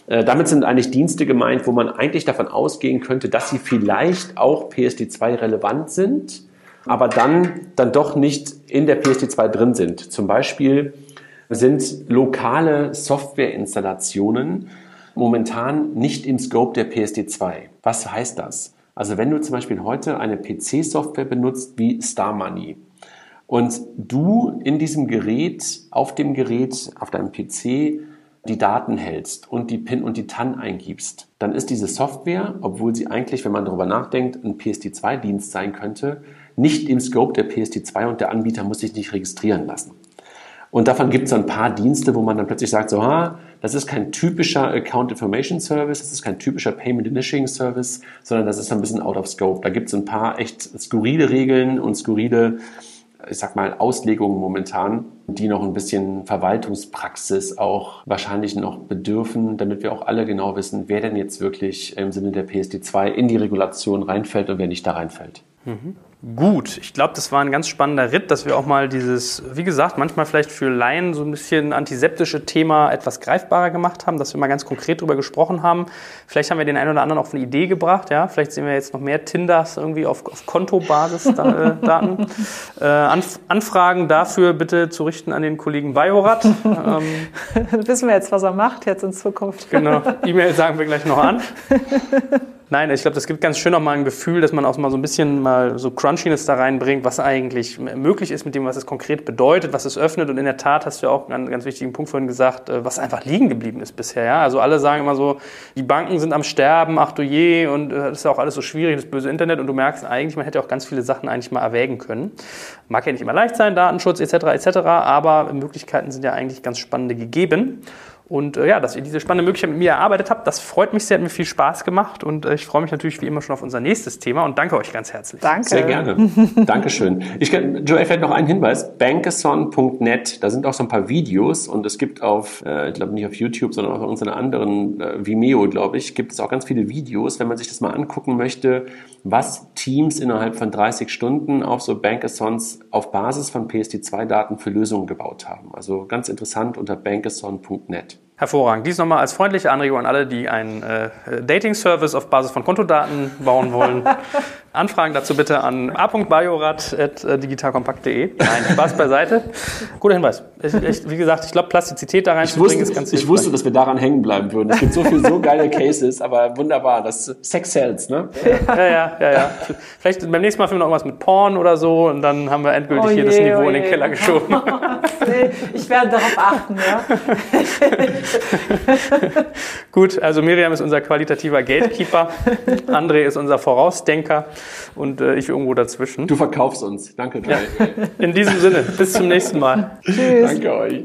Äh, damit sind eigentlich Dienste gemeint, wo man eigentlich davon ausgehen könnte, dass sie vielleicht auch PSD2 relevant sind, aber dann, dann doch nicht in der PSD2 drin sind. Zum Beispiel sind lokale Softwareinstallationen momentan nicht im Scope der PSD2. Was heißt das? Also wenn du zum Beispiel heute eine PC-Software benutzt wie Star Money und du in diesem Gerät, auf dem Gerät, auf deinem PC die Daten hältst und die PIN und die TAN eingibst, dann ist diese Software, obwohl sie eigentlich, wenn man darüber nachdenkt, ein PSD2-Dienst sein könnte, nicht im Scope der PSD2 und der Anbieter muss sich nicht registrieren lassen. Und davon gibt es ein paar Dienste, wo man dann plötzlich sagt, so, ha, das ist kein typischer Account Information Service, das ist kein typischer Payment Initiating Service, sondern das ist ein bisschen out of scope. Da gibt es ein paar echt skurrile Regeln und skurrile, ich sag mal, Auslegungen momentan, die noch ein bisschen Verwaltungspraxis auch wahrscheinlich noch bedürfen, damit wir auch alle genau wissen, wer denn jetzt wirklich im Sinne der PSD2 in die Regulation reinfällt und wer nicht da reinfällt. Mhm. Gut, ich glaube, das war ein ganz spannender Ritt, dass wir auch mal dieses, wie gesagt, manchmal vielleicht für Laien so ein bisschen antiseptische Thema etwas greifbarer gemacht haben, dass wir mal ganz konkret darüber gesprochen haben. Vielleicht haben wir den einen oder anderen auf eine Idee gebracht, ja. Vielleicht sehen wir jetzt noch mehr Tinders irgendwie auf, auf Kontobasis äh, Daten. äh, Anf Anfragen dafür bitte zu richten an den Kollegen Bajorat. Ähm, Wissen wir jetzt, was er macht jetzt in Zukunft. Genau. E-Mail sagen wir gleich noch an. Nein, ich glaube, das gibt ganz schön nochmal ein Gefühl, dass man auch mal so ein bisschen mal so Crunchiness da reinbringt, was eigentlich möglich ist mit dem, was es konkret bedeutet, was es öffnet. Und in der Tat hast du ja auch einen ganz wichtigen Punkt vorhin gesagt, äh, was einfach liegen geblieben ist bisher. Ja? Also alle sagen immer so, die Banken sind am Sterben, ach du je, und äh, das ist ja auch alles so schwierig, das böse Internet. Und du merkst eigentlich, man hätte auch ganz viele Sachen eigentlich mal erwägen können. Mag ja nicht immer leicht sein, Datenschutz etc. etc. Aber Möglichkeiten sind ja eigentlich ganz spannende gegeben. Und äh, ja, dass ihr diese spannende Möglichkeit mit mir erarbeitet habt, das freut mich sehr, hat mir viel Spaß gemacht und äh, ich freue mich natürlich wie immer schon auf unser nächstes Thema und danke euch ganz herzlich. Danke. Sehr gerne. Dankeschön. Ich kann, Joel, vielleicht noch einen Hinweis. Bankathon.net, da sind auch so ein paar Videos und es gibt auf, äh, ich glaube nicht auf YouTube, sondern auf unseren anderen äh, Vimeo, glaube ich, gibt es auch ganz viele Videos, wenn man sich das mal angucken möchte, was Teams innerhalb von 30 Stunden auf so Bankathons auf Basis von PSD2-Daten für Lösungen gebaut haben. Also ganz interessant unter bankathon.net. Hervorragend. Dies nochmal als freundliche Anregung an alle, die einen äh, Dating-Service auf Basis von Kontodaten bauen wollen. Anfragen dazu bitte an a.bajorat.digitalkompakt.de. Nein, Spaß beiseite. Guter Hinweis. Ich, ich, wie gesagt, ich glaube, Plastizität da reinzubringen ist ganz Ich wusste, dass wir daran hängen bleiben würden. Es gibt so viele so geile Cases, aber wunderbar. Das Sex sells, ne? Ja, ja, ja, ja. Vielleicht beim nächsten Mal finden wir noch was mit Porn oder so und dann haben wir endgültig oh je, hier das Niveau oh in den Keller geschoben. ich werde darauf achten, ja. Gut, also Miriam ist unser qualitativer Gatekeeper, André ist unser Vorausdenker und äh, ich irgendwo dazwischen. Du verkaufst uns. Danke, Jai. Ja. In diesem Sinne, bis zum nächsten Mal. Tschüss. Danke euch.